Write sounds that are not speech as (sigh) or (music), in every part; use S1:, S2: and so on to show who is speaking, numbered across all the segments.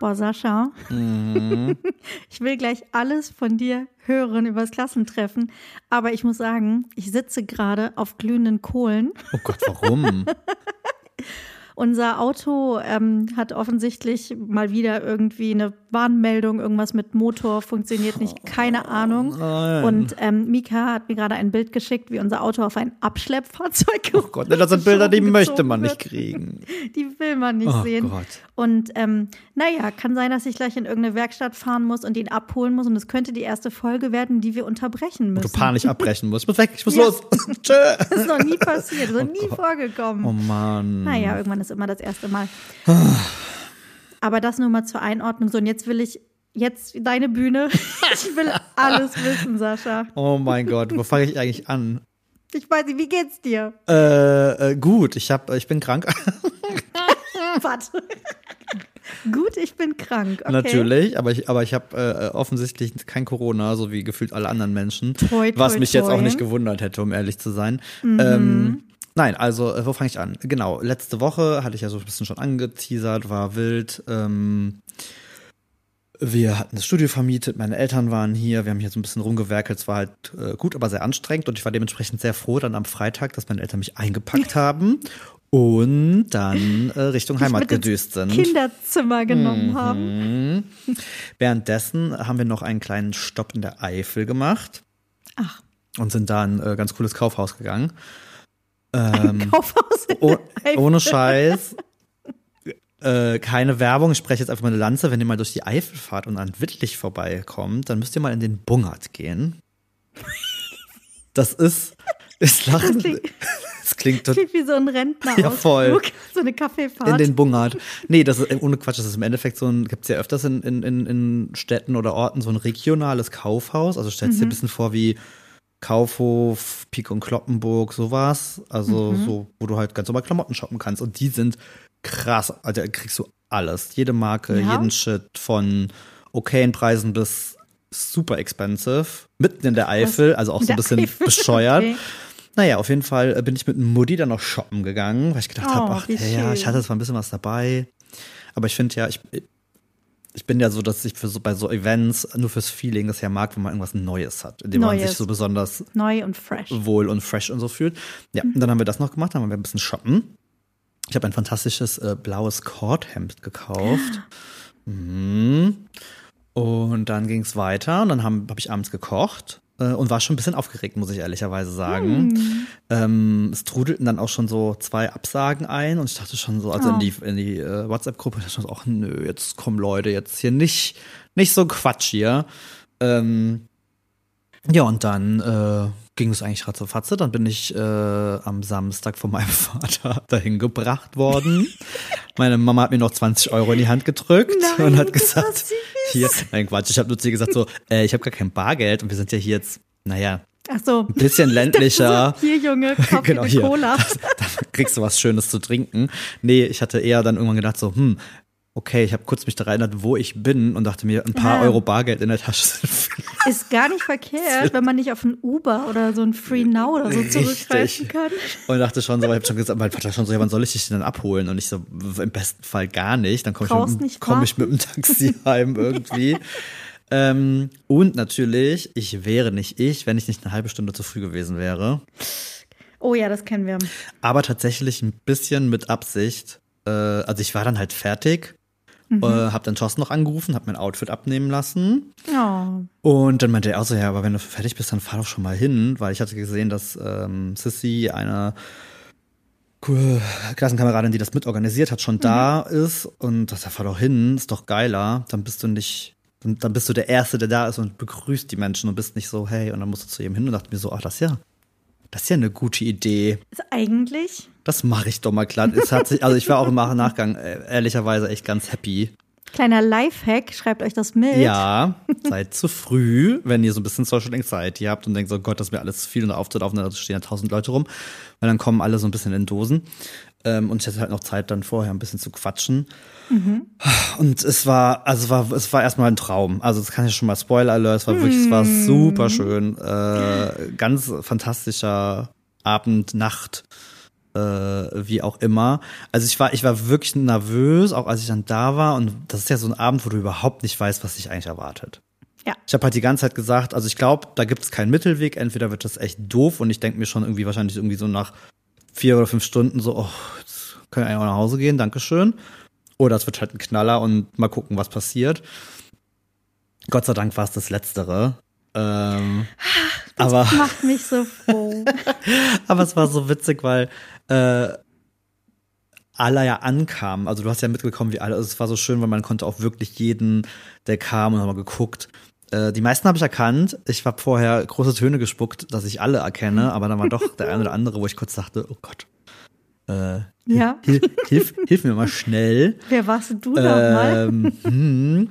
S1: Boah, Sascha,
S2: Mhm. (laughs)
S1: ich will gleich alles von dir hören über das Klassentreffen. Aber ich muss sagen, ich sitze gerade auf glühenden Kohlen.
S2: Oh Gott, warum? (laughs)
S1: Unser Auto ähm, hat offensichtlich mal wieder irgendwie eine Warnmeldung, irgendwas mit Motor funktioniert nicht, keine Ahnung.
S2: nein.
S1: Und ähm, Mika hat mir gerade ein Bild geschickt, wie unser Auto auf ein Abschleppfahrzeug
S2: Oh Gott, das sind Bilder, die möchte man nicht kriegen. (laughs)
S1: Die will man nicht
S2: Oh
S1: sehen.
S2: Gott.
S1: Und ähm, naja, kann sein, dass ich gleich in irgendeine Werkstatt fahren muss und ihn abholen muss. Und es könnte die erste Folge werden, die wir unterbrechen
S2: Du
S1: müssen.
S2: panisch abbrechen musst. Ich muss weg, ich muss
S1: Ja.
S2: los. (laughs) Tschö. (laughs)
S1: Das ist noch nie passiert, das ist noch nie vorgekommen.
S2: Oh Mann.
S1: Naja, irgendwann ist immer das erste Mal. Aber das nur mal zur Einordnung. So, und jetzt will ich, jetzt deine Bühne. (laughs) Ich will alles wissen, Sascha.
S2: Oh mein Gott, wo fange ich eigentlich an?
S1: Ich weiß nicht, wie geht's dir?
S2: Äh, äh, gut, ich hab, ich bin krank. (laughs)
S1: Warte. Gut, ich bin krank. Okay.
S2: Natürlich, aber ich, aber ich habe äh, offensichtlich kein Corona, so wie gefühlt alle anderen Menschen.
S1: Toi, toi,
S2: was mich jetzt auch
S1: toi. Mhm.
S2: nicht gewundert hätte, um ehrlich zu sein. Ähm, nein, also äh, wo fange ich an? Genau, letzte Woche hatte ich ja so ein bisschen schon angeteasert, war wild. Ähm, wir hatten das Studio vermietet, meine Eltern waren hier, wir haben hier so ein bisschen rumgewerkelt, es war halt äh, gut, aber sehr anstrengend und ich war dementsprechend sehr froh dann am Freitag, dass meine Eltern mich eingepackt (laughs) haben und dann äh, Richtung Heimat gedüst sind.
S1: Kinderzimmer
S2: Mhm.
S1: genommen haben. (laughs)
S2: Währenddessen haben wir noch einen kleinen Stopp in der Eifel gemacht
S1: Ach,
S2: und sind da in ein äh, ganz cooles Kaufhaus gegangen. Ähm, (laughs)
S1: Kaufhaus. in
S2: oh, ohne Scheiß. Äh, keine Werbung, ich spreche jetzt einfach mal eine Lanze. Wenn ihr mal durch die Eifel fahrt und an Wittlich vorbeikommt, dann müsst ihr mal in den Bungert gehen. Das ist, ist lachen.
S1: Das klingt-
S2: Es klingt total.
S1: Klingt wie so ein Rentner
S2: Ja, voll.
S1: So eine Kaffeefahrt.
S2: In den Bungard. Nee, das ist ohne Quatsch, das ist im Endeffekt so ein, gibt's ja öfters in, in, in, in Städten oder Orten so ein regionales Kaufhaus. Also stellst
S1: Mhm.
S2: dir ein bisschen vor wie Kaufhof, Pik und Kloppenburg, sowas. Also
S1: Mhm.
S2: so, wo du halt ganz normal Klamotten shoppen kannst. Und die sind krass. Also da kriegst du alles. Jede Marke,
S1: Ja?
S2: jeden Shit von okayen Preisen bis super expensive. Mitten in der Eifel, also auch so ein bisschen
S1: Eifel, (laughs)
S2: bescheuert.
S1: okay.
S2: Naja, auf jeden Fall äh, bin ich mit Mutti dann noch shoppen gegangen, weil ich gedacht
S1: Oh,
S2: habe, ach ja, ich hatte zwar ein bisschen was dabei, aber ich finde ja, ich, ich bin ja so, dass ich für so, bei so Events nur fürs Feeling das ja mag, wenn man irgendwas Neues hat, in dem man
S1: Neues.
S2: sich so besonders
S1: Neu und fresh.
S2: wohl und fresh und so fühlt. Ja, und dann haben wir das noch gemacht, dann haben wir ein bisschen shoppen. Ich habe ein fantastisches äh, blaues Kordhemd gekauft. Mhm. Und dann ging es weiter und dann habe hab ich abends gekocht und war schon ein bisschen aufgeregt, muss ich ehrlicherweise sagen. Ähm, es trudelten dann auch schon so zwei Absagen ein und ich dachte schon so, also
S1: Oh.
S2: in die, in die äh, WhatsApp-Gruppe, ich dachte schon so, ach nö, jetzt kommen Leute, jetzt hier nicht, nicht so Quatsch hier. Ähm, ja, und dann äh, ging es eigentlich ratzefatze. Dann bin ich äh, am Samstag von meinem (laughs) Vater dahin gebracht worden. (laughs) Meine Mama hat mir noch 20 Euro in die Hand gedrückt
S1: Nein,
S2: und hat gesagt,
S1: süß.
S2: Hier, nein Quatsch, ich habe nur zu ihr gesagt so, äh, ich habe gar kein Bargeld und wir sind ja hier jetzt, naja,
S1: Ach so.
S2: ein bisschen (laughs) ländlicher.
S1: Hier, Junge, (laughs) kauf
S2: Genau,
S1: dir
S2: hier.
S1: Cola. (laughs)
S2: Da kriegst du was Schönes zu trinken. Nee, ich hatte eher dann irgendwann gedacht so, hm, okay, ich habe kurz mich daran erinnert, wo ich bin und dachte mir, ein paar
S1: Ja.
S2: Euro Bargeld in der Tasche sind vielleicht (laughs)
S1: Ist gar nicht verkehrt, wenn man nicht auf ein Uber oder so ein Free Now oder so
S2: Richtig.
S1: zurückgreifen kann.
S2: Und dachte schon so, ich hab schon gesagt, mein Vater schon so, ja, wann soll ich dich denn dann abholen? Und ich so, im besten Fall gar nicht. Dann komme ich, mit, komm ich mit dem Taxi (laughs) heim irgendwie. ähm, und natürlich, ich wäre nicht ich, wenn ich nicht eine halbe Stunde zu früh gewesen wäre.
S1: Oh ja, das kennen wir.
S2: Aber tatsächlich ein bisschen mit Absicht. Äh, also ich war dann halt fertig, äh, hab dann Thorsten noch angerufen, hab mein Outfit abnehmen lassen.
S1: Oh.
S2: Und dann meinte er auch so, ja, aber wenn du fertig bist, dann fahr doch schon mal hin, weil ich hatte gesehen, dass ähm, Sissy, eine Klassenkameradin, die das mitorganisiert hat, schon da ist. Und das fahr doch hin, ist doch geiler, dann bist du nicht, dann, bist du der Erste, der da ist und begrüßt die Menschen und bist nicht so, hey, und dann musst du zu ihm hin und dachte mir so, ach, das ja, das ist ja eine gute Idee.
S1: Ist eigentlich
S2: Das mache ich doch mal klar. Es hat sich, also ich war auch im Nachgang äh, ehrlicherweise echt ganz happy.
S1: kleiner Lifehack, schreibt euch das mit.
S2: Ja, seid zu früh, wenn ihr so ein bisschen Social Anxiety habt und denkt so, Gott, das ist mir alles zu viel und aufzulaufen, da stehen ja tausend Leute rum, weil dann kommen alle so ein bisschen in Dosen. Ähm, und ich hatte halt noch Zeit, dann vorher ein bisschen zu quatschen. Und es war, also es war, es war erstmal ein Traum. Also das kann ich schon mal Spoiler alert, es war wirklich, es war super schön. Äh, ganz fantastischer Abend, Nacht. äh, wie auch immer. Also ich war, ich war wirklich nervös, auch als ich dann da war. Und das ist ja so ein Abend, wo du überhaupt nicht weißt, was dich eigentlich erwartet.
S1: Ja.
S2: Ich habe halt die ganze Zeit gesagt, also ich glaube, da gibt es keinen Mittelweg. Entweder wird das echt doof und ich denke mir schon irgendwie wahrscheinlich irgendwie so nach vier oder fünf Stunden so, oh, jetzt können wir eigentlich auch nach Hause gehen, Dankeschön. Oder es wird halt ein Knaller und mal gucken, was passiert. Gott sei Dank war es das Letztere. Ähm,
S1: Das
S2: aber,
S1: macht mich so froh. (laughs)
S2: aber es war so witzig, weil äh, alle ja ankamen. Also du hast ja mitbekommen, wie alle. Also es war so schön, weil man konnte auch wirklich jeden, der kam und haben mal geguckt. Äh, die meisten habe ich erkannt. Ich habe vorher große Töne gespuckt, dass ich alle erkenne, aber dann war doch der eine oder andere, wo ich kurz dachte, oh Gott. Äh,
S1: Ja.
S2: Hilf, hilf, hilf mir mal schnell.
S1: Wer warst du nochmal?
S2: Ähm, hm.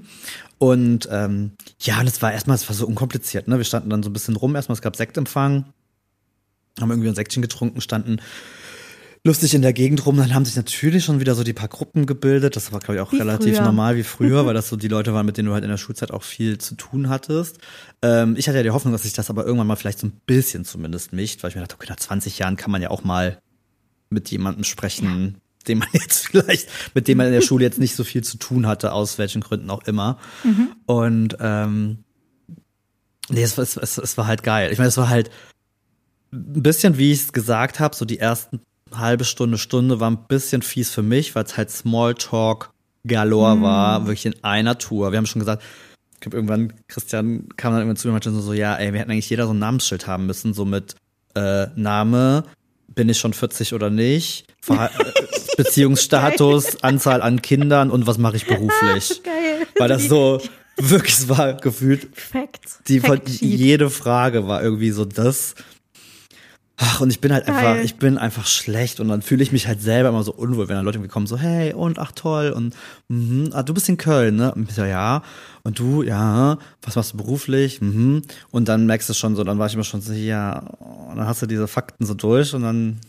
S2: Und ähm, ja, und es war erstmal, es war so unkompliziert, ne? Wir standen dann so ein bisschen rum, erstmal, es gab Sektempfang, haben irgendwie ein Säckchen getrunken, standen lustig in der Gegend rum. Dann haben sich natürlich schon wieder so die paar Gruppen gebildet. Das war, glaube ich, auch
S1: Wie
S2: relativ
S1: früher.
S2: normal wie früher, weil das so (laughs) die Leute waren, mit denen du halt in der Schulzeit auch viel zu tun hattest. Ähm, ich hatte ja die Hoffnung, dass sich das aber irgendwann mal vielleicht so ein bisschen zumindest mischt, weil ich mir dachte, okay, nach 20 Jahren kann man ja auch mal mit jemandem sprechen, dem man (laughs) jetzt vielleicht, mit dem man in der Schule jetzt nicht so viel zu tun hatte, aus welchen Gründen auch immer. Und ähm, nee, es, es, es, es war halt geil. Ich meine, es war halt ein bisschen, wie ich es gesagt habe, so die ersten halbe Stunde, Stunde war ein bisschen fies für mich, weil es halt Smalltalk galore war, wirklich in einer Tour. Wir haben schon gesagt, ich glaube irgendwann, Christian kam dann irgendwann zu mir und meinte so, so, ja, ey, wir hätten eigentlich jeder so ein Namensschild haben müssen, so mit äh, Name, bin ich schon 40 oder nicht, Verha (laughs) äh, Beziehungsstatus, Anzahl an Kindern und was mache ich (laughs) beruflich.
S1: Geil.
S2: Weil das so wirklich war gefühlt
S1: Facts.
S2: die von,
S1: Fact-Sheet.
S2: jede Frage war irgendwie so das. Ach, und ich bin halt einfach,
S1: Geil.
S2: ich bin einfach schlecht und dann fühle ich mich halt selber immer so unwohl, wenn dann Leute kommen, so, hey, und ach toll, und mhm, ah, du bist in Köln, ne? Und ich so, ja, und du, ja, was machst du beruflich? Mhm. Und dann merkst du schon so, dann war ich immer schon so, ja, und dann hast du diese Fakten so durch und dann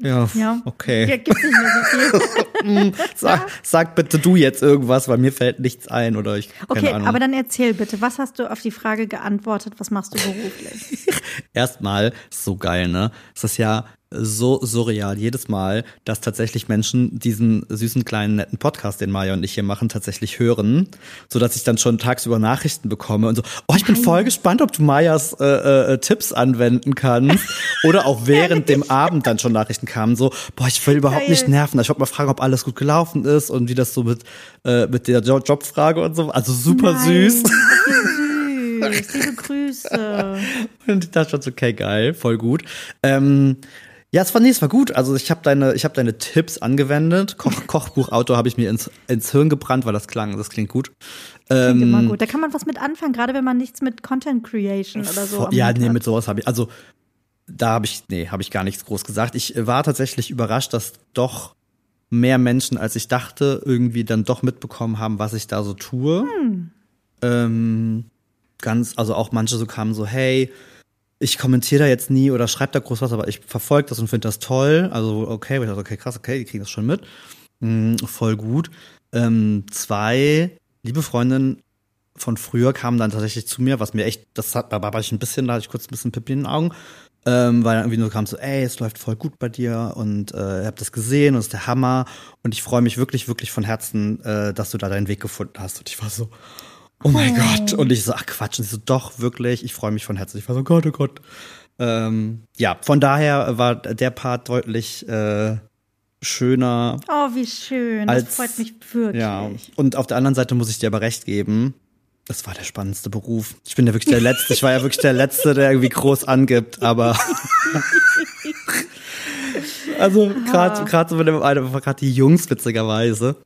S2: ja,
S1: Ja.
S2: okay.
S1: Ja, gibt's nicht mehr so viel. (laughs) (laughs)
S2: Sag, sag bitte du jetzt irgendwas, weil mir fällt nichts ein oder ich keine
S1: Okay,
S2: Ahnung.
S1: aber dann erzähl bitte, was hast du auf die Frage geantwortet, was machst du beruflich? (laughs)
S2: erstmal so geil, ne? Es ist ja so surreal jedes Mal, dass tatsächlich Menschen diesen süßen kleinen netten Podcast, den Maya und ich hier machen, tatsächlich hören, so dass ich dann schon tagsüber Nachrichten bekomme und so, oh, ich bin voll gespannt, ob du Mayas äh, äh, Tipps anwenden kannst (laughs) oder auch während dem Abend dann schon Nachrichten kamen, so, boah, ich will überhaupt
S1: Geil.
S2: nicht nerven, ich wollte mal fragen, ob alles gut gelaufen ist und wie das so mit äh, mit der Jo- Jobfrage und so, also super
S1: Nein,
S2: süß. (laughs)
S1: Liebe Grüße.
S2: Und ich dachte schon so, okay, geil, voll gut. Ähm, ja, es war, nee, es war gut. Also ich habe deine, ich habe deine Tipps angewendet. Koch, (laughs) Kochbuchautor habe ich mir ins, ins Hirn gebrannt, weil das klang, das klingt gut.
S1: Klingt
S2: Ähm,
S1: immer gut. Da kann man was mit anfangen, gerade wenn man nichts mit Content Creation oder so.
S2: ja, nee,
S1: hat.
S2: mit sowas habe ich, also da habe ich, nee, habe ich gar nichts groß gesagt. Ich war tatsächlich überrascht, dass doch mehr Menschen, als ich dachte, irgendwie dann doch mitbekommen haben, was ich da so tue. Ähm, ganz, also auch manche so kamen so, hey, ich kommentiere da jetzt nie oder schreibe da groß was, aber ich verfolge das und finde das toll. Also okay, ich dachte, okay, krass, okay, die kriegen das schon mit. Mm, voll gut. Ähm, zwei liebe Freundinnen von früher kamen dann tatsächlich zu mir, was mir echt, das hat, da war ich ein bisschen, da hatte ich kurz ein bisschen Pipi in den Augen, ähm, weil dann irgendwie nur kam so, ey, es läuft voll gut bei dir und äh, ihr habt das gesehen und es ist der Hammer und ich freue mich wirklich, wirklich von Herzen, äh, dass du da deinen Weg gefunden hast und ich war so, oh mein Gott und ich so, ach Quatsch und ich so, doch, wirklich, ich freue mich von Herzen, ich war so, Gott, oh Gott. Ähm, ja, von daher war der Part deutlich äh, schöner,
S1: Oh, wie schön. Das
S2: Als-
S1: freut mich wirklich.
S2: ja, und auf der anderen Seite muss ich dir aber recht geben. Das war der spannendste Beruf. Ich bin ja wirklich der Letzte. Ich war ja wirklich der Letzte, der irgendwie groß angibt, aber. (laughs) (laughs) also gerade gerade so einen, gerade die Jungs witzigerweise.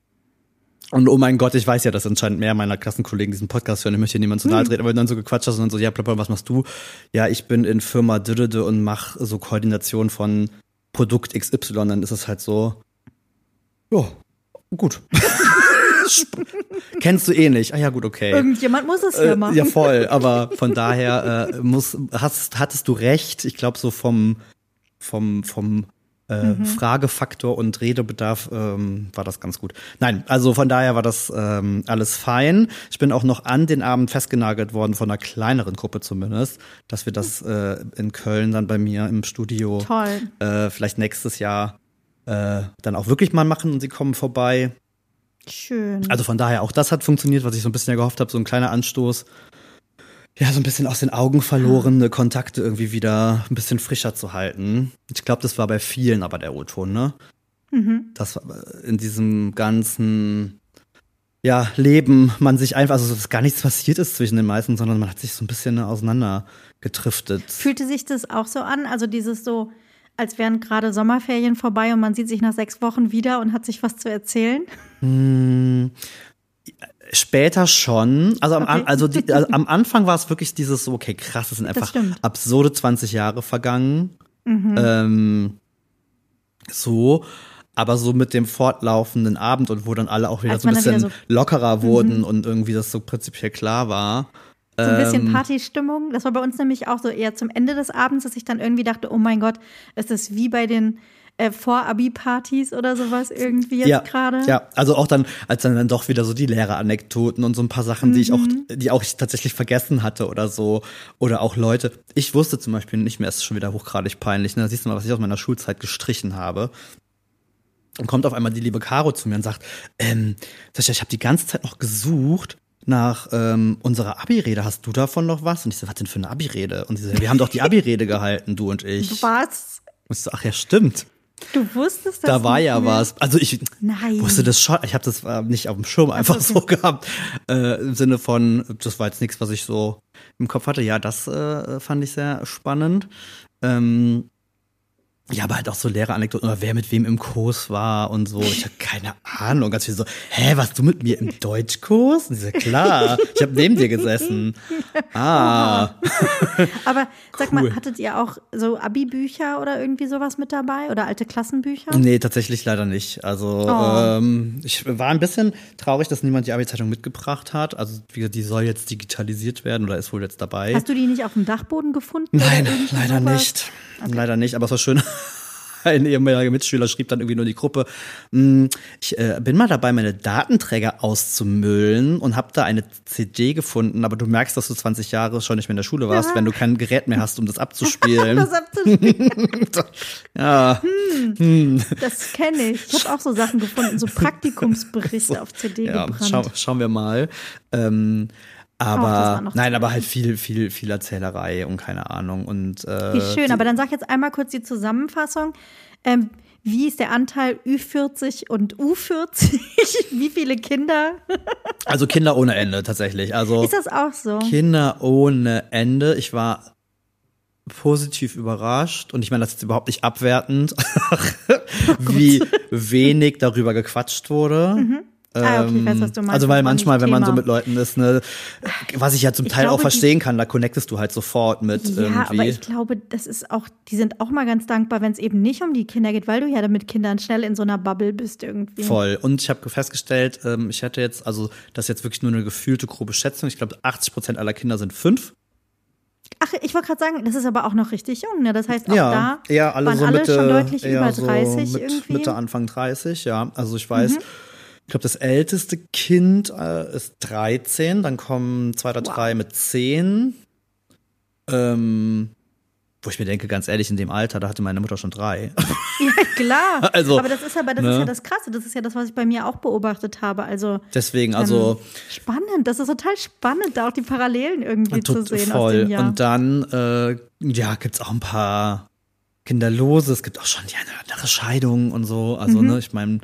S2: Und oh mein Gott, ich weiß ja, dass anscheinend mehr meiner Klassenkollegen diesen Podcast hören. Ich möchte hier niemand zu nahe treten, aber wenn du dann so gequatscht hast und dann so, ja, Plapper, was machst du? Ja, ich bin in Firma Dödede und mache so Koordination von Produkt XY. Dann ist es halt so, ja, gut. (laughs) Kennst du eh nicht? Ah ja, gut, okay.
S1: Irgendjemand muss es ja
S2: Äh,
S1: machen.
S2: ja, voll. Aber von daher äh, muss, hast, hattest du recht. Ich glaube, so vom, vom, vom äh, mhm. Fragefaktor und Redebedarf ähm, war das ganz gut. Nein, also von daher war das ähm, alles fein. Ich bin auch noch an den Abend festgenagelt worden von einer kleineren Gruppe zumindest, dass wir das äh, in Köln dann bei mir im Studio äh, vielleicht nächstes Jahr äh, dann auch wirklich mal machen und sie kommen vorbei.
S1: Schön.
S2: Also von daher auch das hat funktioniert, was ich so ein bisschen ja gehofft habe, so ein kleiner Anstoß ja, so ein bisschen aus den Augen verlorene Kontakte irgendwie wieder ein bisschen frischer zu halten. Ich glaube, das war bei vielen aber der O-Ton, ne? Mhm. Das in diesem ganzen ja, Leben man sich einfach, also dass gar nichts passiert ist zwischen den meisten, sondern man hat sich so ein bisschen auseinandergetriftet.
S1: Fühlte sich das auch so an? Also dieses so, als wären gerade Sommerferien vorbei und man sieht sich nach sechs Wochen wieder und hat sich was zu erzählen?
S2: Hm, Später schon. Also, okay. am, also, die, (laughs) also am Anfang war es wirklich dieses so, okay, krass, es sind einfach absurde 20 Jahre vergangen. Mhm. Ähm, so. Aber so mit dem fortlaufenden Abend und wo dann alle auch wieder so ein bisschen so lockerer wurden mhm. und irgendwie das so prinzipiell klar war.
S1: So ein bisschen ähm, Partystimmung. Das war bei uns nämlich auch so eher zum Ende des Abends, dass ich dann irgendwie dachte, oh mein Gott, es ist wie bei den äh, Vor-Abi-Partys oder sowas irgendwie jetzt
S2: ja,
S1: gerade.
S2: Ja, also auch dann, als dann, dann doch wieder so die Lehreranekdoten und so ein paar Sachen, mhm. die ich auch, mhm. die auch ich tatsächlich vergessen hatte oder so. Oder auch Leute. Ich wusste zum Beispiel nicht mehr, ist schon wieder hochgradig peinlich. Ne? Da siehst du mal, was ich aus meiner Schulzeit gestrichen habe. Und kommt auf einmal die liebe Caro zu mir und sagt, ähm, Sascha, ich habe die ganze Zeit noch gesucht nach ähm, unserer Abi-Rede. Hast du davon noch was? Und ich so, was denn für eine Abi-Rede? Und sie so, wir haben doch die (laughs) Abi-Rede gehalten, du und ich.
S1: Was?
S2: Und ich so, ach ja, stimmt.
S1: Du wusstest das.
S2: Da war ja mehr? was. Also ich Nein. wusste das schon. Ich habe das äh, nicht auf dem Schirm einfach okay. so gehabt. Äh, Im Sinne von, das war jetzt nichts, was ich so im Kopf hatte. Ja, das äh, fand ich sehr spannend. Ähm, ja, aber halt auch so leere Anekdoten oder wer mit wem im Kurs war und so. Ich habe keine Ahnung. Ganz viel so, hä, warst du mit mir im Deutschkurs? Und ich so, klar, ich habe neben dir gesessen. (laughs) Ah.
S1: aber sag cool. mal, hattet ihr auch so Abi-Bücher oder irgendwie sowas mit dabei oder alte Klassenbücher?
S2: Nee, tatsächlich leider nicht. Also oh. ähm, ich war ein bisschen traurig, dass niemand die Abi-Zeitung mitgebracht hat. Also wie die soll jetzt digitalisiert werden oder ist wohl jetzt dabei.
S1: Hast du die nicht auf dem Dachboden gefunden?
S2: Nein, leider sowas? nicht. Okay. Leider nicht, aber es war schön. Ein ehemaliger Mitschüler schrieb dann irgendwie nur in die Gruppe, hm, ich äh, bin mal dabei, meine Datenträger auszumüllen und habe da eine CD gefunden, aber du merkst, dass du 20 Jahre schon nicht mehr in der Schule warst, ja. wenn du kein Gerät mehr hast, um das (laughs) abzuspielen. das abzuspielen. (laughs)
S1: ja. Hm, hm. Das kenne ich. Ich habe auch so Sachen gefunden, so (laughs) Praktikumsberichte so, auf CD ja, gebrannt.
S2: Schau, schauen wir mal. Ähm, aber oh, nein, aber halt viel, viel, viel Erzählerei und keine Ahnung. Und, äh,
S1: Wie schön, aber dann sag jetzt einmal kurz die Zusammenfassung. Ähm, wie ist der Anteil Ü40 und U40? (laughs) Wie viele Kinder? (laughs)
S2: also Kinder ohne Ende tatsächlich. Also
S1: ist das auch so?
S2: Kinder ohne Ende. Ich war positiv überrascht und ich meine das ist überhaupt nicht abwertend, (laughs) wie wenig darüber gequatscht wurde. Mhm. Ah, okay, ich weiß, was du meinst. Also weil manchmal, wenn man so mit Leuten ist, ne, was ich ja zum ich Teil glaube, auch verstehen kann, da connectest du halt sofort mit ja, irgendwie.
S1: aber ich glaube, das ist auch, die sind auch mal ganz dankbar, wenn es eben nicht um die Kinder geht, weil du ja mit Kindern schnell in so einer Bubble bist irgendwie.
S2: Voll. Und ich habe festgestellt, ähm, ich hätte jetzt, also das ist jetzt wirklich nur eine gefühlte grobe Schätzung. Ich glaube, 80 Prozent aller Kinder sind fünf.
S1: Ach, ich wollte gerade sagen, das ist aber auch noch richtig jung, ne? Das heißt, auch
S2: ja,
S1: da
S2: ja, alle
S1: waren
S2: so
S1: alle
S2: Mitte,
S1: schon deutlich über 30
S2: so mit,
S1: irgendwie.
S2: Mitte, Anfang 30, ja. Also ich weiß, mhm ich glaube, das älteste Kind äh, ist 13, dann kommen zwei oder drei wow. mit 10. Ähm, wo ich mir denke, ganz ehrlich, in dem Alter, da hatte meine Mutter schon drei. (laughs)
S1: Ja, klar. (laughs) Also, aber das ist aber das ne? ist ja das Krasse. Das ist ja das, was ich bei mir auch beobachtet habe. Also
S2: deswegen, also
S1: ähm, spannend. Das ist total spannend, da auch die Parallelen irgendwie zu sehen
S2: voll. aus dem Jahr. Und dann, äh, ja, gibt's auch ein paar Kinderlose. Es gibt auch schon die eine oder andere Scheidung und so. Also mhm. ne, ich meine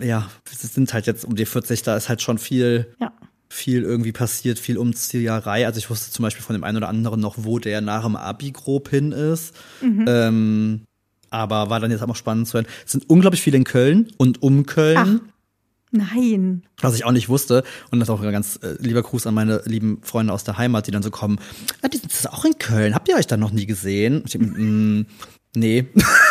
S2: ja, es sind halt jetzt um die 40, da ist halt schon viel, ja. viel irgendwie passiert, viel Umzieherei. Also ich wusste zum Beispiel von dem einen oder anderen noch, wo der nach dem Abi grob hin ist. Mhm. Ähm, aber war dann jetzt auch spannend zu hören. Es sind unglaublich viele in Köln und um Köln. Ach.
S1: Nein.
S2: Was ich auch nicht wusste. Und das ist auch ein ganz äh, lieber Gruß an meine lieben Freunde aus der Heimat, die dann so kommen. Ah, die sind auch in Köln. Habt ihr euch da noch nie gesehen? Ich, mm, nee. (laughs)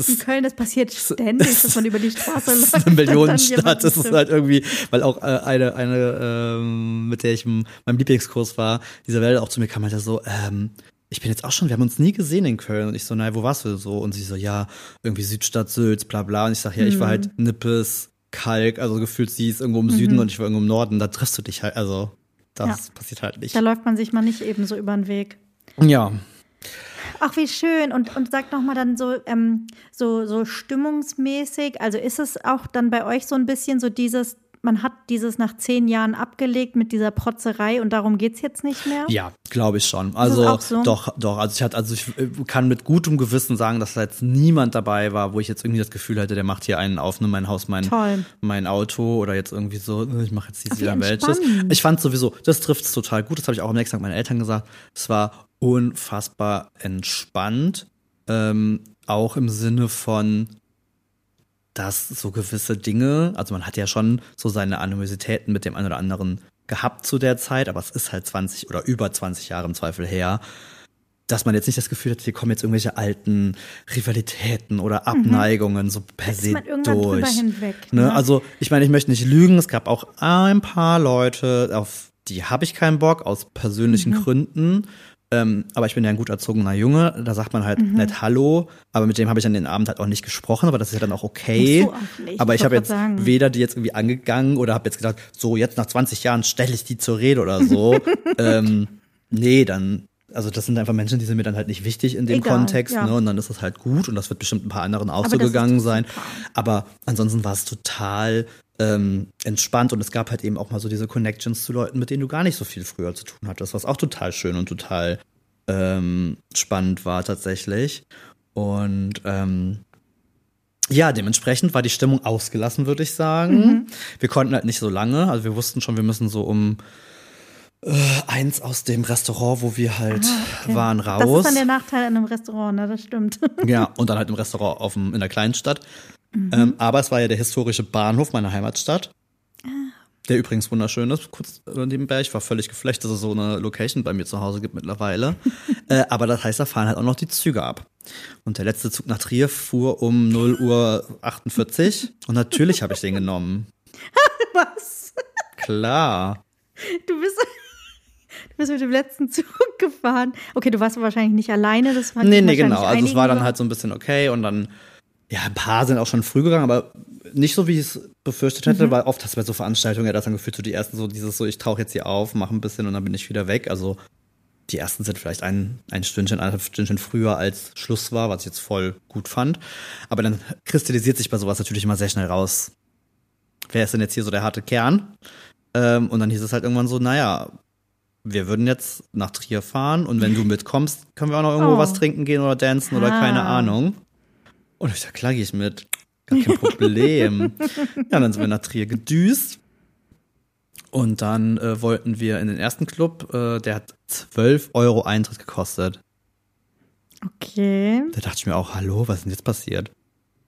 S1: in Köln, das passiert ständig, dass man über die Straße läuft. (laughs) Das ist
S2: eine Millionenstadt. Das ist halt irgendwie, weil auch äh, eine, eine ähm, mit der ich in meinem Lieblingskurs war, dieser Welt auch zu mir kam halt so, ähm, ich bin jetzt auch schon, wir haben uns nie gesehen in Köln. Und ich so, naja, wo warst du so? Und sie so, ja, irgendwie Südstadt, Sülz, bla bla. Und ich sag, ja, ich war halt Nippes, Kalk, also gefühlt sie ist irgendwo im Süden und ich war irgendwo im Norden. Da triffst du dich halt, also das
S1: Ja.
S2: passiert halt nicht.
S1: Da läuft man sich mal nicht eben so über den Weg.
S2: Ja,
S1: Ach, wie schön. Und, und sag noch mal dann so, ähm, so, so stimmungsmäßig. Also ist es auch dann bei euch so ein bisschen so dieses, man hat dieses nach zehn Jahren abgelegt mit dieser Protzerei und darum geht's jetzt nicht mehr?
S2: Ja, glaube ich schon. Also
S1: so?
S2: doch, doch. Also ich hatte, also ich äh, kann mit gutem Gewissen sagen, dass da jetzt niemand dabei war, wo ich jetzt irgendwie das Gefühl hatte, der macht hier einen auf, ne, mein Haus, mein,
S1: Toll.
S2: mein Auto oder jetzt irgendwie so, äh, ich mache jetzt dieses wieder welches. Ich fand sowieso, das trifft total gut. Das habe ich auch am nächsten Tag meinen Eltern gesagt. Es war unfassbar entspannt, ähm, auch im Sinne von dass so gewisse Dinge, also man hat ja schon so seine Animositäten mit dem einen oder anderen gehabt zu der Zeit, aber es ist halt 20 oder über 20 Jahre im Zweifel her, dass man jetzt nicht das Gefühl hat, hier kommen jetzt irgendwelche alten Rivalitäten oder Abneigungen so per
S1: Mhm.
S2: Se durch.
S1: hinweg,
S2: Ne?
S1: ne?
S2: Also ich meine, ich möchte nicht lügen, es gab auch ein paar Leute, auf die habe ich keinen Bock, aus persönlichen
S1: Mhm.
S2: Gründen. Ähm, aber ich bin ja ein gut erzogener Junge, da sagt man halt
S1: Mhm.
S2: nett Hallo, aber mit dem habe ich an den Abend halt auch nicht gesprochen, aber das ist ja dann auch okay.
S1: Musst du auch nicht,
S2: aber ich habe jetzt
S1: sagen.
S2: weder die jetzt irgendwie angegangen oder habe jetzt gedacht, so jetzt nach 20 Jahren stelle ich die zur Rede oder so. (laughs) ähm, nee, dann, also das sind einfach Menschen, die sind mir dann halt nicht wichtig in dem
S1: Egal,
S2: Kontext,
S1: ja.
S2: ne? Und dann ist das halt gut und das wird bestimmt ein paar anderen auch
S1: Aber
S2: so gegangen sein. Aber ansonsten war es total ähm, entspannt und es gab halt eben auch mal so diese Connections zu Leuten, mit denen du gar nicht so viel früher zu tun hattest, was auch total schön und total ähm, spannend war tatsächlich. Und ähm, ja, dementsprechend war die Stimmung ausgelassen, würde ich sagen.
S1: Mhm.
S2: Wir konnten halt nicht so lange, also wir wussten schon, wir müssen so um äh, eins aus dem Restaurant, wo wir halt waren, raus.
S1: Ah, Das ist dann der Nachteil an einem Restaurant, ne? Das stimmt.
S2: Ja, (laughs) und dann halt im Restaurant auf dem, in der Kleinstadt.
S1: Mhm.
S2: Ähm, aber es war ja der historische Bahnhof meiner Heimatstadt.
S1: Ah.
S2: Der übrigens wunderschön ist, kurz nebenbei. Ich war völlig geflecht, dass es so eine Location bei mir zu Hause gibt mittlerweile. (laughs) äh, aber das heißt, da fahren halt auch noch die Züge ab. Und der letzte Zug nach Trier fuhr um 0 Uhr 48. Und natürlich habe ich den genommen. (laughs)
S1: Was?
S2: Klar.
S1: Du bist, du bist mit dem letzten Zug gefahren. Okay, du warst wahrscheinlich nicht alleine. Das war
S2: Nee, nee, genau. Also es war dann halt so ein bisschen okay und dann, ja, ein paar sind auch schon früh gegangen, aber nicht so, wie ich es befürchtet
S1: Mhm.
S2: hätte, weil oft hast du bei so Veranstaltungen ja das dann gefühlt so die ersten so dieses so, ich tauche jetzt hier auf, mache ein bisschen und dann bin ich wieder weg. Also die ersten sind vielleicht ein, ein Stündchen, eineinhalb Stündchen früher als Schluss war, was ich jetzt voll gut fand. Aber dann kristallisiert sich bei sowas natürlich immer sehr schnell raus. Wer ist denn jetzt hier so der harte Kern? Ähm, und dann hieß es halt irgendwann so, naja, wir würden jetzt nach Trier fahren und wenn du mitkommst, können wir auch noch irgendwo
S1: Oh.
S2: was trinken gehen oder dancen oder
S1: Ah.
S2: keine Ahnung. Und ich sag, klar gehe ich mit. Gar kein Problem. (laughs) ja, dann sind wir nach Trier gedüst. Und dann äh, wollten wir in den ersten Club, äh, der hat 12 Euro Eintritt gekostet.
S1: Okay.
S2: Da dachte ich mir auch, hallo, was ist denn jetzt passiert?